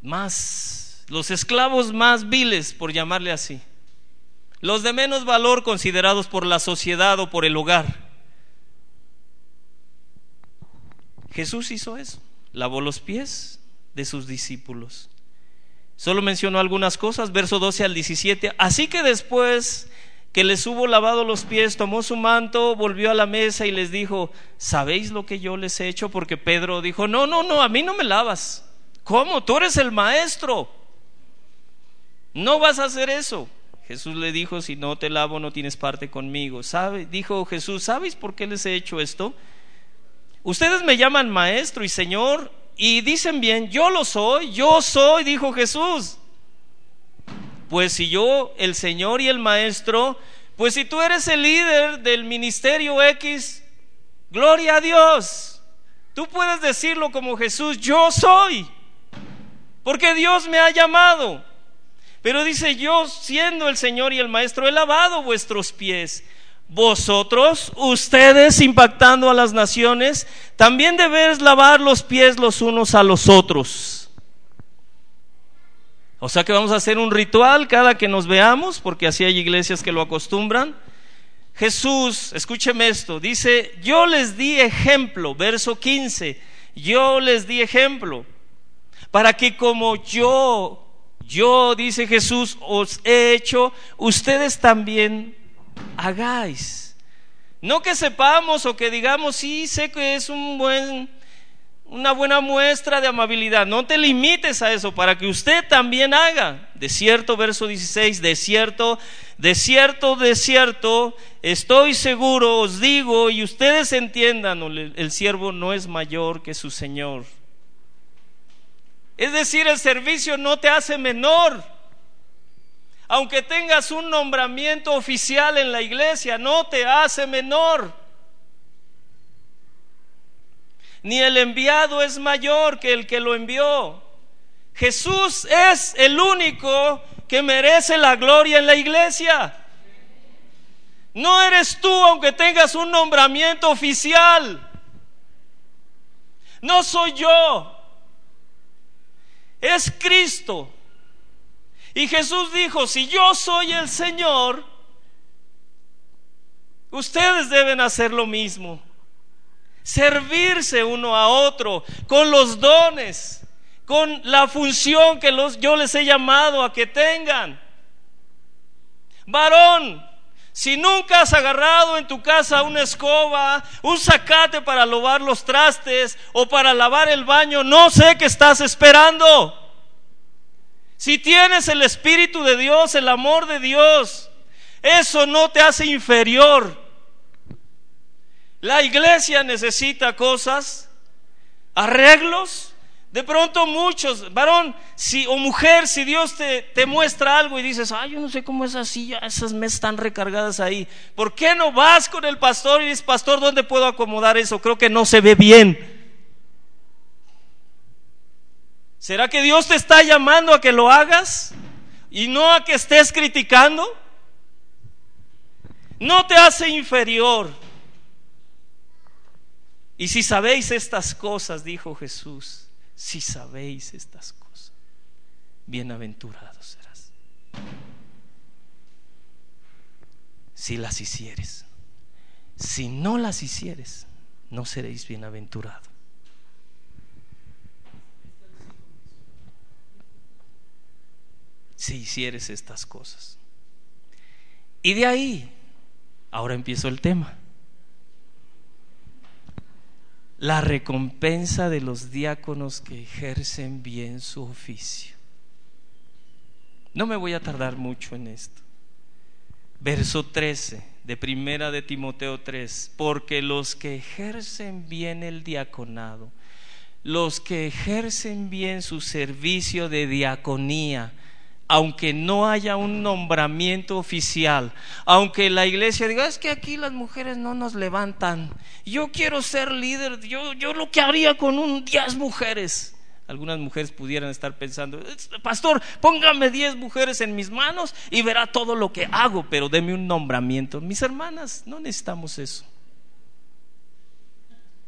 Speaker 1: más, los esclavos más viles, por llamarle así, los de menos valor considerados por la sociedad o por el hogar. Jesús hizo eso, lavó los pies de sus discípulos. Solo mencionó algunas cosas, verso 12 al 17. Así que después que les hubo lavado los pies, tomó su manto, volvió a la mesa y les dijo, ¿sabéis lo que yo les he hecho? Porque Pedro dijo, no, no, no, a mí no me lavas. ¿Cómo? Tú eres el maestro. No vas a hacer eso. Jesús le dijo, si no te lavo no tienes parte conmigo. Dijo Jesús, ¿sabéis por qué les he hecho esto? Ustedes me llaman maestro y señor y dicen bien, yo lo soy, yo soy, dijo Jesús. Pues si yo, el Señor y el Maestro, pues si tú eres el líder del ministerio X, gloria a Dios. Tú puedes decirlo como Jesús, yo soy, porque Dios me ha llamado. Pero dice, yo siendo el Señor y el Maestro, he lavado vuestros pies. Vosotros, ustedes impactando a las naciones, también debéis lavar los pies los unos a los otros. O sea que vamos a hacer un ritual cada que nos veamos, porque así hay iglesias que lo acostumbran. Jesús, escúcheme esto, dice, yo les di ejemplo, verso 15, yo les di ejemplo, para que como yo, yo, dice Jesús, os he hecho, ustedes también hagáis. No que sepamos o que digamos, sí, sé que es un buen, una buena muestra de amabilidad. No te limites a eso para que usted también haga. De cierto, verso 16, de cierto, de cierto, de cierto, estoy seguro, os digo, y ustedes entiendan, el siervo no es mayor que su Señor. Es decir, el servicio no te hace menor. Aunque tengas un nombramiento oficial en la iglesia, no te hace menor. Ni el enviado es mayor que el que lo envió. Jesús es el único que merece la gloria en la iglesia. No eres tú aunque tengas un nombramiento oficial. No soy yo. Es Cristo. Y Jesús dijo, si yo soy el Señor, ustedes deben hacer lo mismo. Servirse uno a otro con los dones, con la función que los, yo les he llamado a que tengan. Varón, si nunca has agarrado en tu casa una escoba, un zacate para lavar los trastes o para lavar el baño, no sé qué estás esperando. Si tienes el Espíritu de Dios, el amor de Dios, eso no te hace inferior. La iglesia necesita cosas, arreglos. De pronto muchos, varón si, o mujer, si Dios te, te muestra algo y dices, ay, yo no sé cómo esa silla, esas mesas están recargadas ahí. ¿Por qué no vas con el pastor y dices, pastor, ¿dónde puedo acomodar eso? Creo que no se ve bien. ¿Será que Dios te está llamando a que lo hagas y no a que estés criticando? No te hace inferior. Y si sabéis estas cosas, dijo Jesús, si sabéis estas cosas, bienaventurados serás. Si las hicieres. Si no las hicieres, no seréis bienaventurados. si hicieres estas cosas. Y de ahí, ahora empiezo el tema. La recompensa de los diáconos que ejercen bien su oficio. No me voy a tardar mucho en esto. Verso 13 de Primera de Timoteo 3, porque los que ejercen bien el diaconado, los que ejercen bien su servicio de diaconía, aunque no haya un nombramiento oficial, aunque la iglesia diga, es que aquí las mujeres no nos levantan, yo quiero ser líder, yo, yo lo que haría con un 10 mujeres. Algunas mujeres pudieran estar pensando, pastor, póngame 10 mujeres en mis manos y verá todo lo que hago, pero deme un nombramiento. Mis hermanas, no necesitamos eso.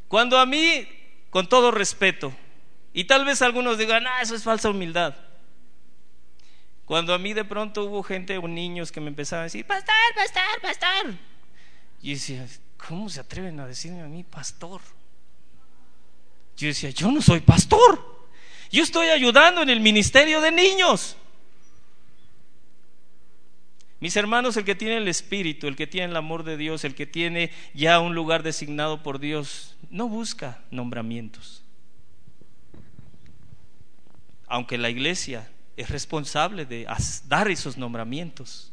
Speaker 1: Cuando a mí, con todo respeto, y tal vez algunos digan, ah, eso es falsa humildad. Cuando a mí de pronto hubo gente o niños que me empezaban a decir, pastor, pastor, pastor. Y decía, ¿cómo se atreven a decirme a mí pastor? Yo decía, yo no soy pastor. Yo estoy ayudando en el ministerio de niños. Mis hermanos, el que tiene el Espíritu, el que tiene el amor de Dios, el que tiene ya un lugar designado por Dios, no busca nombramientos. Aunque la iglesia es responsable de dar esos nombramientos.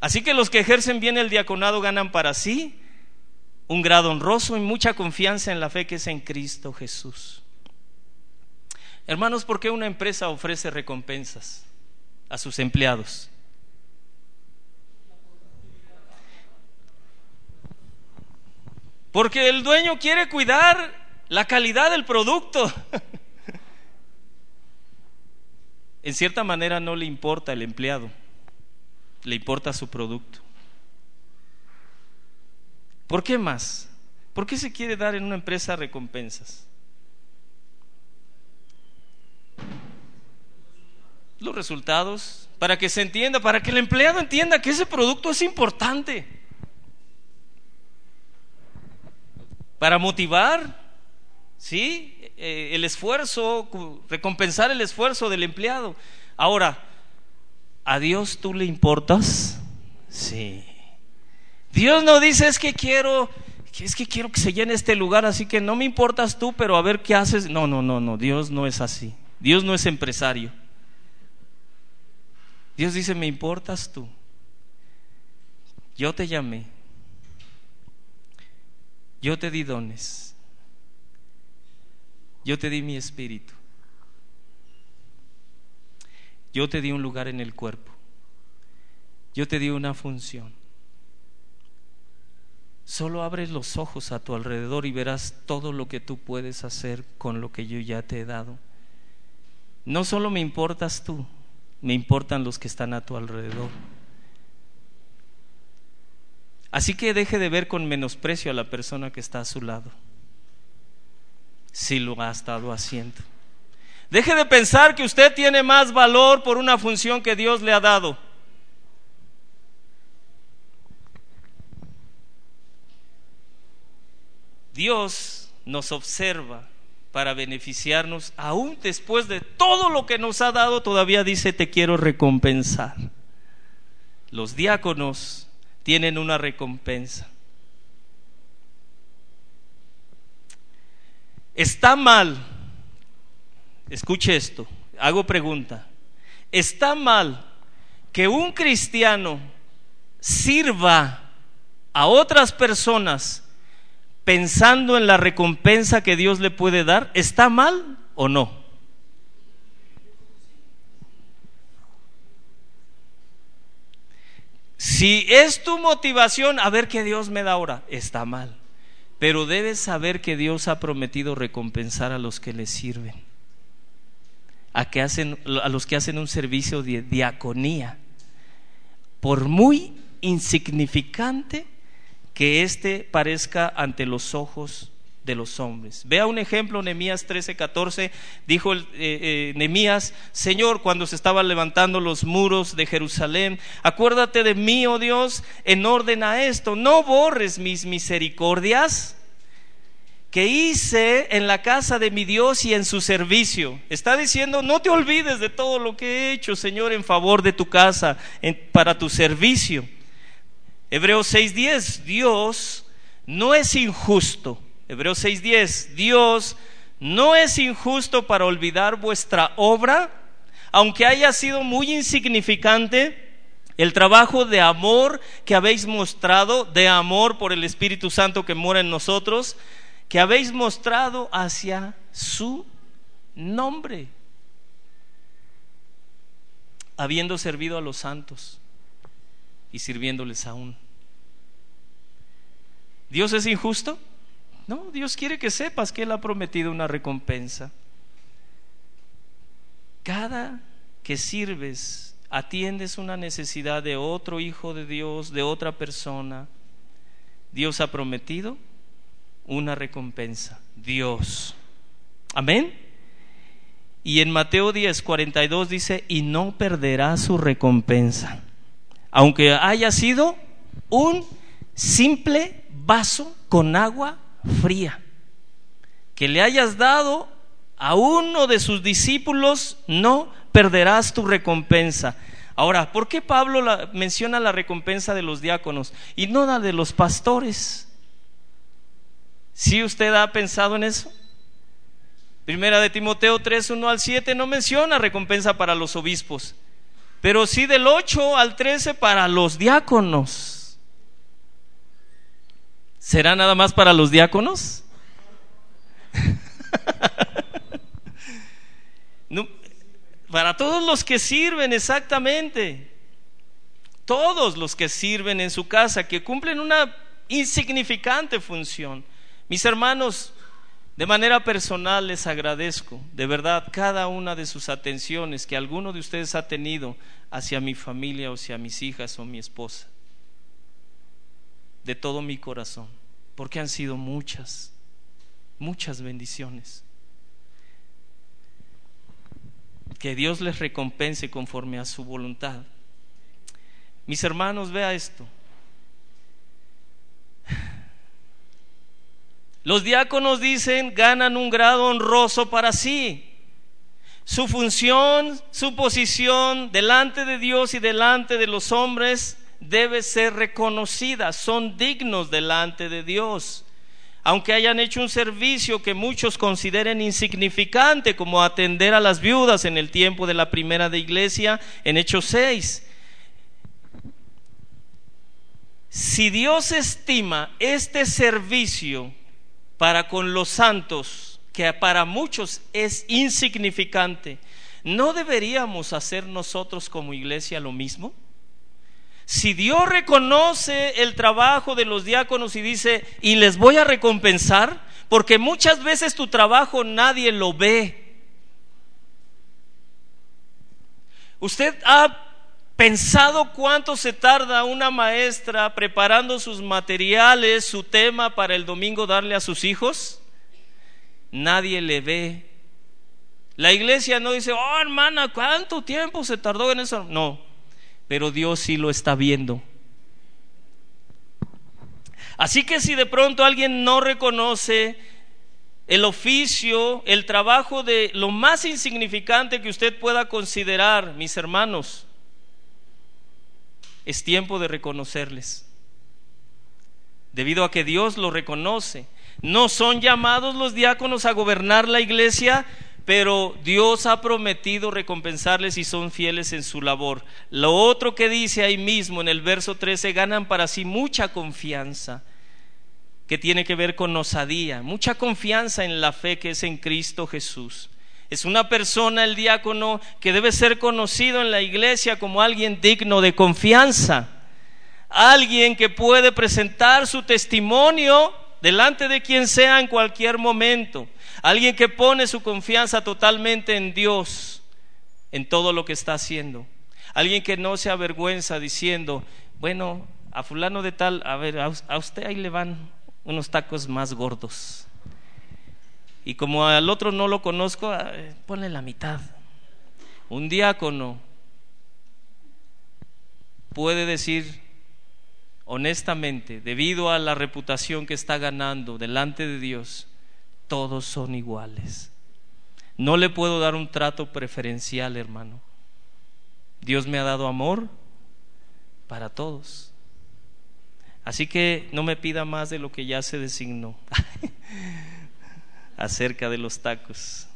Speaker 1: Así que los que ejercen bien el diaconado ganan para sí un grado honroso y mucha confianza en la fe que es en Cristo Jesús. Hermanos, ¿por qué una empresa ofrece recompensas? a sus empleados? Porque el dueño quiere cuidar la calidad del producto. en cierta manera no le importa el empleado, le importa su producto. ¿Por qué más? ¿Por qué se quiere dar en una empresa recompensas? Los resultados, para que se entienda, para que el empleado entienda que ese producto es importante. para motivar, ¿sí? Eh, el esfuerzo, recompensar el esfuerzo del empleado. Ahora, ¿a Dios tú le importas? Sí. Dios no dice es que quiero, es que quiero que se llene este lugar, así que no me importas tú, pero a ver qué haces. No, no, no, no, Dios no es así. Dios no es empresario. Dios dice, me importas tú. Yo te llamé. Yo te di dones. Yo te di mi espíritu. Yo te di un lugar en el cuerpo. Yo te di una función. Solo abres los ojos a tu alrededor y verás todo lo que tú puedes hacer con lo que yo ya te he dado. No solo me importas tú, me importan los que están a tu alrededor. Así que deje de ver con menosprecio a la persona que está a su lado, si lo ha estado haciendo. Deje de pensar que usted tiene más valor por una función que Dios le ha dado. Dios nos observa para beneficiarnos, aún después de todo lo que nos ha dado, todavía dice, te quiero recompensar. Los diáconos tienen una recompensa. Está mal, escuche esto, hago pregunta, está mal que un cristiano sirva a otras personas pensando en la recompensa que Dios le puede dar, ¿está mal o no? Si es tu motivación a ver qué Dios me da ahora, está mal. Pero debes saber que Dios ha prometido recompensar a los que le sirven, a, que hacen, a los que hacen un servicio de diaconía, por muy insignificante que éste parezca ante los ojos de los hombres. Vea un ejemplo, Nehemías 13, 14, dijo eh, eh, Nehemías, Señor, cuando se estaban levantando los muros de Jerusalén, acuérdate de mí, oh Dios, en orden a esto, no borres mis misericordias que hice en la casa de mi Dios y en su servicio. Está diciendo, no te olvides de todo lo que he hecho, Señor, en favor de tu casa, para tu servicio. Hebreos 6:10, Dios no es injusto Hebreos 6:10, Dios no es injusto para olvidar vuestra obra, aunque haya sido muy insignificante, el trabajo de amor que habéis mostrado, de amor por el Espíritu Santo que mora en nosotros, que habéis mostrado hacia su nombre, habiendo servido a los santos y sirviéndoles aún. ¿Dios es injusto? No, Dios quiere que sepas que Él ha prometido una recompensa. Cada que sirves, atiendes una necesidad de otro hijo de Dios, de otra persona, Dios ha prometido una recompensa. Dios. Amén. Y en Mateo 10, 42 dice, y no perderá su recompensa, aunque haya sido un simple vaso con agua fría. Que le hayas dado a uno de sus discípulos, no perderás tu recompensa. Ahora, ¿por qué Pablo menciona la recompensa de los diáconos y no la de los pastores? ¿Sí usted ha pensado en eso? Primera de Timoteo 3, 1 al 7 no menciona recompensa para los obispos, pero sí del 8 al 13 para los diáconos. ¿Será nada más para los diáconos? Para todos los que sirven, exactamente. Todos los que sirven en su casa, que cumplen una insignificante función. Mis hermanos, de manera personal les agradezco de verdad cada una de sus atenciones que alguno de ustedes ha tenido hacia mi familia o hacia mis hijas o mi esposa. De todo mi corazón, porque han sido muchas, muchas bendiciones. Que Dios les recompense conforme a su voluntad. Mis hermanos, vea esto. Los diáconos dicen, ganan un grado honroso para sí. Su función, su posición delante de Dios y delante de los hombres debe ser reconocida. Son dignos delante de Dios. Aunque hayan hecho un servicio que muchos consideren insignificante, como atender a las viudas en el tiempo de la primera de iglesia, en Hechos 6. Si Dios estima este servicio para con los santos, que para muchos es insignificante, ¿no deberíamos hacer nosotros como iglesia lo mismo? Si Dios reconoce el trabajo de los diáconos y dice, y les voy a recompensar, porque muchas veces tu trabajo nadie lo ve. Usted ha ¿Pensado cuánto se tarda una maestra preparando sus materiales, su tema para el domingo darle a sus hijos? Nadie le ve. La iglesia no dice, oh hermana, ¿cuánto tiempo se tardó en eso? No, pero Dios sí lo está viendo. Así que si de pronto alguien no reconoce el oficio, el trabajo de lo más insignificante que usted pueda considerar, mis hermanos, es tiempo de reconocerles. Debido a que Dios lo reconoce. No son llamados los diáconos a gobernar la iglesia, pero Dios ha prometido recompensarles y son fieles en su labor. Lo otro que dice ahí mismo en el verso 13, ganan para sí mucha confianza, que tiene que ver con osadía, mucha confianza en la fe que es en Cristo Jesús. Es una persona, el diácono, que debe ser conocido en la iglesia como alguien digno de confianza. Alguien que puede presentar su testimonio delante de quien sea en cualquier momento. Alguien que pone su confianza totalmente en Dios, en todo lo que está haciendo. Alguien que no se avergüenza diciendo, bueno, a fulano de tal, a ver, a usted ahí le van unos tacos más gordos. Y como al otro no lo conozco, ah, ponle la mitad. Un diácono puede decir honestamente, debido a la reputación que está ganando delante de Dios, todos son iguales. No le puedo dar un trato preferencial, hermano. Dios me ha dado amor para todos. Así que no me pida más de lo que ya se designó. acerca de los tacos.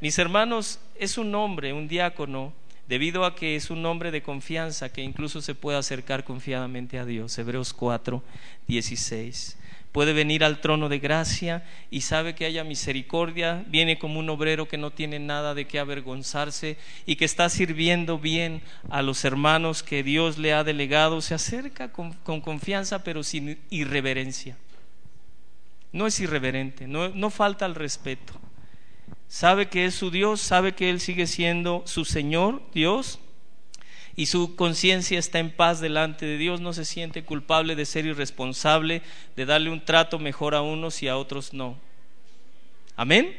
Speaker 1: Mis hermanos, es un hombre, un diácono, debido a que es un hombre de confianza que incluso se puede acercar confiadamente a Dios. Hebreos 4, 16. Puede venir al trono de gracia y sabe que haya misericordia, viene como un obrero que no tiene nada de qué avergonzarse y que está sirviendo bien a los hermanos que Dios le ha delegado, se acerca con, con confianza pero sin irreverencia no es irreverente, no, falta al respeto. Sabe que es su Dios, sabe que Él sigue siendo su Señor, Dios, y su conciencia está en paz delante de Dios, no se siente culpable de ser irresponsable, de darle un trato mejor a unos y a otros no. Amén.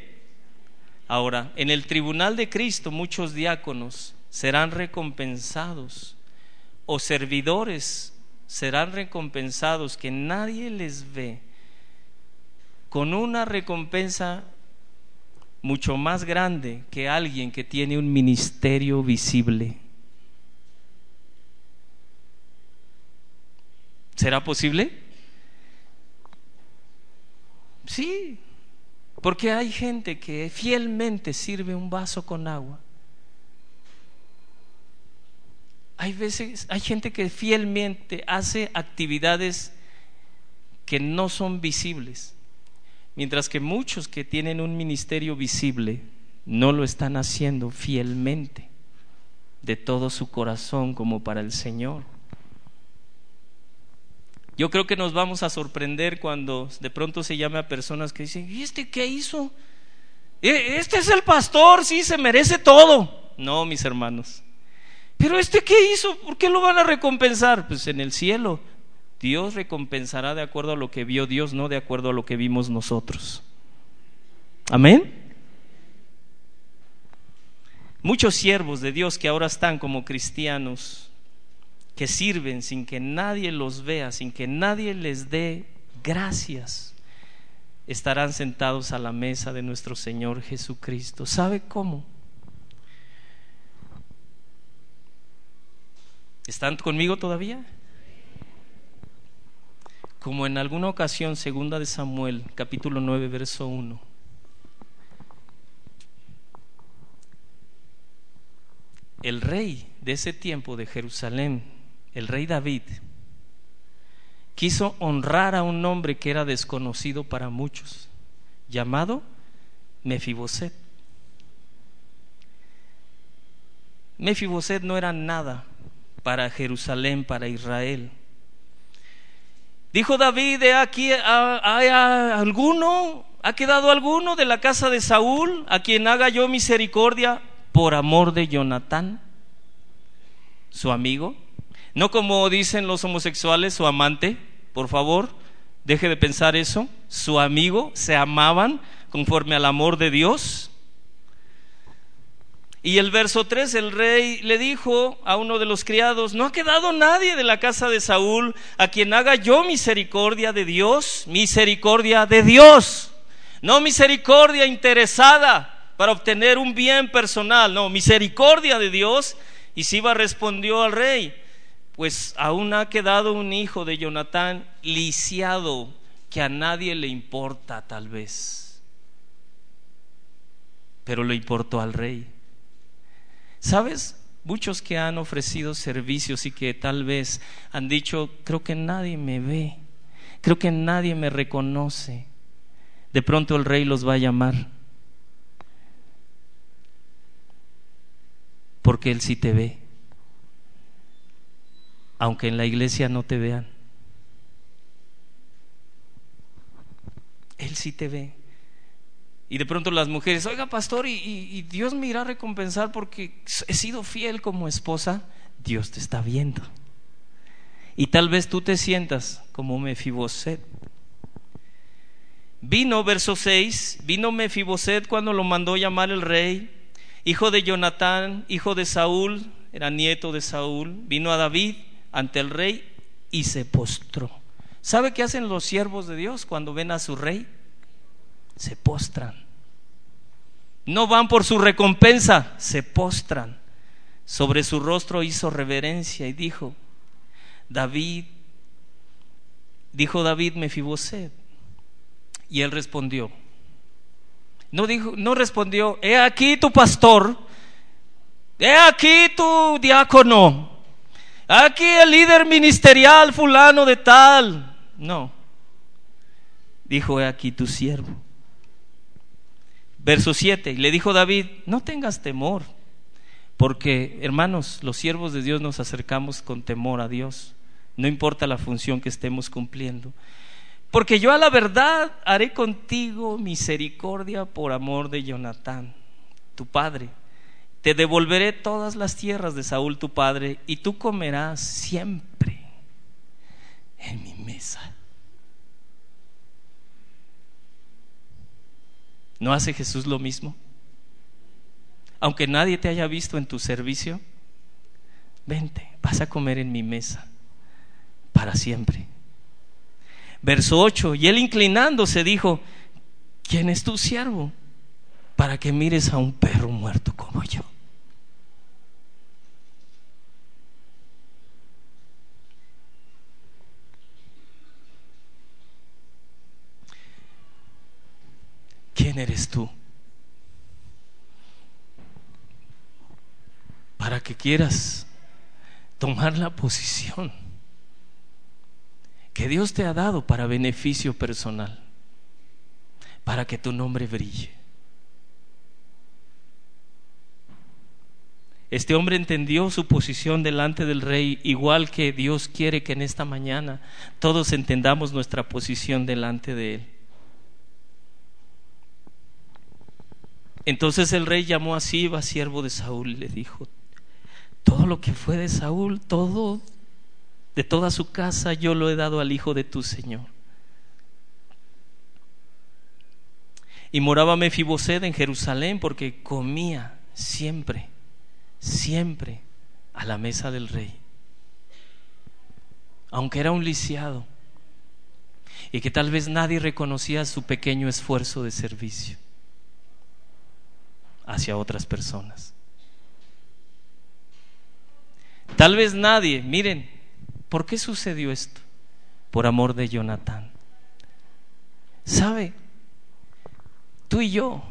Speaker 1: Ahora, en el tribunal de Cristo muchos diáconos serán recompensados o servidores serán recompensados que nadie les ve con una recompensa mucho más grande que alguien que tiene un ministerio visible. ¿Será posible? Sí, porque hay gente que fielmente sirve un vaso con agua. Hay veces, hay gente que fielmente hace actividades que no son visibles. Mientras que muchos que tienen un ministerio visible no lo están haciendo fielmente, de todo su corazón como para el Señor. Yo creo que nos vamos a sorprender cuando de pronto se llame a personas que dicen, ¿y este qué hizo? E, este es el pastor, sí, se merece todo. No, mis hermanos. Pero este qué hizo? ¿Por qué lo van a recompensar? Pues en el cielo. Dios recompensará de acuerdo a lo que vio Dios, no de acuerdo a lo que vimos nosotros. Amén. Muchos siervos de Dios que ahora están como cristianos, que sirven sin que nadie los vea, sin que nadie les dé gracias, estarán sentados a la mesa de nuestro Señor Jesucristo. ¿Sabe cómo? ¿Están conmigo todavía? Como en alguna ocasión, segunda de Samuel, capítulo 9, verso 1. El rey de ese tiempo de Jerusalén, el rey David, quiso honrar a un hombre que era desconocido para muchos, llamado Mefiboset. Mefiboset no era nada para Jerusalén, para Israel. Dijo David, aquí hay alguno, ha quedado alguno de la casa de Saúl a quien haga yo misericordia por amor de Jonatán, su amigo. No como dicen los homosexuales, su amante, por favor, deje de pensar eso. Su amigo, se amaban conforme al amor de Dios. Y el verso 3, el rey le dijo a uno de los criados, no ha quedado nadie de la casa de Saúl a quien haga yo misericordia de Dios, misericordia de Dios, no misericordia interesada para obtener un bien personal, no, misericordia de Dios. Y Siba respondió al rey, pues aún ha quedado un hijo de Jonatán lisiado que a nadie le importa tal vez, pero le importó al rey. ¿Sabes? Muchos que han ofrecido servicios y que tal vez han dicho, creo que nadie me ve, creo que nadie me reconoce. De pronto el rey los va a llamar. Porque él sí te ve. Aunque en la iglesia no te vean. Él sí te ve. Y de pronto las mujeres, oiga pastor, y, Dios me irá a recompensar porque he sido fiel como esposa. Dios te está viendo. Y tal vez tú te sientas como Mefiboset. Vino, verso 6, vino Mefiboset cuando lo mandó llamar el rey, hijo de Jonatán, hijo de Saúl, era nieto de Saúl, vino a David ante el rey y se postró. ¿Sabe qué hacen los siervos de Dios cuando ven a su rey? se postran. No van por su recompensa, se postran. Sobre su rostro hizo reverencia y dijo, David, dijo David Mefiboset. Y él respondió, no dijo, no respondió, he aquí tu pastor, he aquí tu diácono, aquí el líder ministerial fulano de tal. No, dijo, he aquí tu siervo. Verso 7, le dijo David, no tengas temor, porque hermanos, los siervos de Dios nos acercamos con temor a Dios, no importa la función que estemos cumpliendo. Porque yo a la verdad haré contigo misericordia por amor de Jonatán, tu padre. Te devolveré todas las tierras de Saúl, tu padre, y tú comerás siempre en mi mesa. ¿No hace Jesús lo mismo? Aunque nadie te haya visto en tu servicio, vente, vas a comer en mi mesa para siempre. Verso 8, y él inclinándose dijo, ¿quién es tu siervo para que mires a un perro muerto como yo? ¿Quién eres tú? Para que quieras tomar la posición que Dios te ha dado para beneficio personal, para que tu nombre brille. Este hombre entendió su posición delante del rey, igual que Dios quiere que en esta mañana todos entendamos nuestra posición delante de él. Entonces el rey llamó a Siba, siervo de Saúl, y le dijo, todo lo que fue de Saúl, todo, de toda su casa, yo lo he dado al hijo de tu Señor. Y moraba Mefiboset en Jerusalén porque comía siempre, siempre a la mesa del rey. Aunque era un lisiado y que tal vez nadie reconocía su pequeño esfuerzo de servicio hacia otras personas. Tal vez nadie, miren, ¿por qué sucedió esto? Por amor de Jonatán. ¿Sabe? Tú y yo.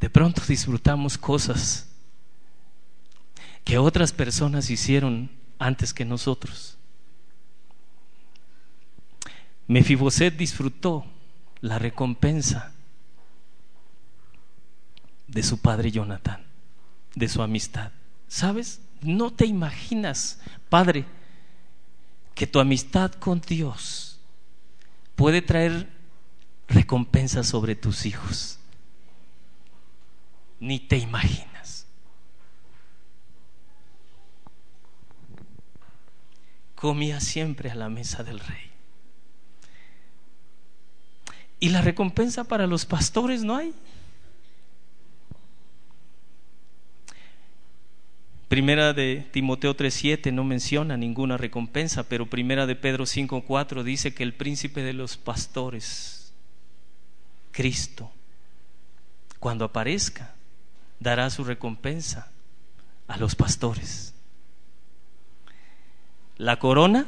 Speaker 1: De pronto disfrutamos cosas que otras personas hicieron antes que nosotros. Mefiboset disfrutó la recompensa de su padre Jonathan, de su amistad. ¿Sabes? No te imaginas, padre, que tu amistad con Dios puede traer recompensa sobre tus hijos. Ni te imaginas. Comía siempre a la mesa del rey. Y la recompensa para los pastores no hay. Primera de Timoteo 3:7 no menciona ninguna recompensa, pero Primera de Pedro 5:4 dice que el príncipe de los pastores, Cristo, cuando aparezca, dará su recompensa a los pastores. La corona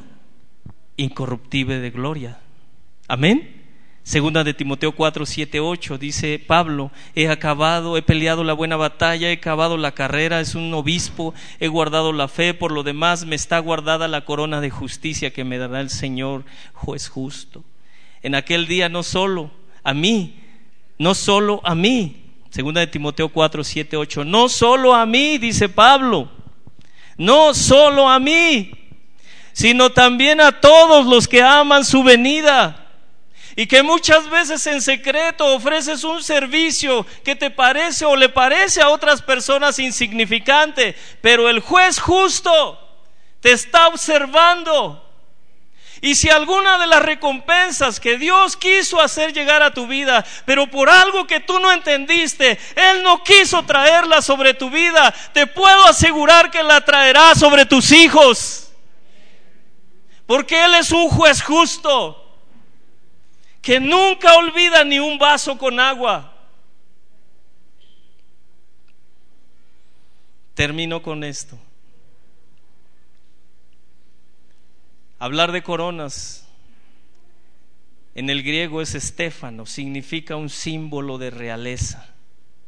Speaker 1: incorruptible de gloria. Amén. Segunda de Timoteo 4, 7, 8 dice Pablo, he acabado, he peleado la buena batalla, he acabado la carrera, es un obispo, he guardado la fe, por lo demás me está guardada la corona de justicia que me dará el Señor, juez justo. En aquel día no solo a mí, no solo a mí, segunda de Timoteo 4, 7, 8, no solo a mí, dice Pablo, no solo a mí, sino también a todos los que aman su venida y que muchas veces en secreto ofreces un servicio que te parece o le parece a otras personas insignificante, pero el juez justo te está observando. Y si alguna de las recompensas que Dios quiso hacer llegar a tu vida, pero por algo que tú no entendiste, Él no quiso traerla sobre tu vida, te puedo asegurar que la traerá sobre tus hijos. Porque Él es un juez justo que nunca olvida ni un vaso con agua. Termino con esto. Hablar de coronas en el griego es estéfano, significa un símbolo de realeza,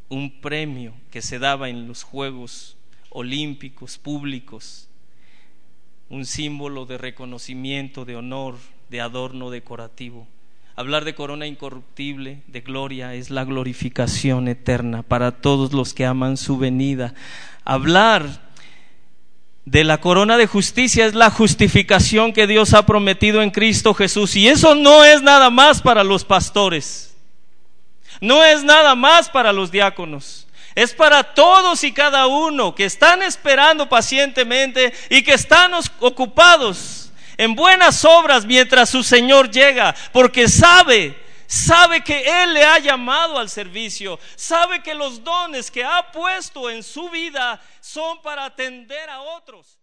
Speaker 1: un premio que se daba en los Juegos Olímpicos públicos, un símbolo de reconocimiento, de honor, de adorno decorativo. Hablar de corona incorruptible, de gloria, es la glorificación eterna para todos los que aman su venida. Hablar de la corona de justicia es la justificación que Dios ha prometido en Cristo Jesús. Y eso no es nada más para los pastores. No es nada más para los diáconos. Es para todos y cada uno que están esperando pacientemente y que están ocupados en buenas obras mientras su Señor llega, porque sabe, sabe que Él le ha llamado al servicio, sabe que los dones que ha puesto en su vida son para atender a otros.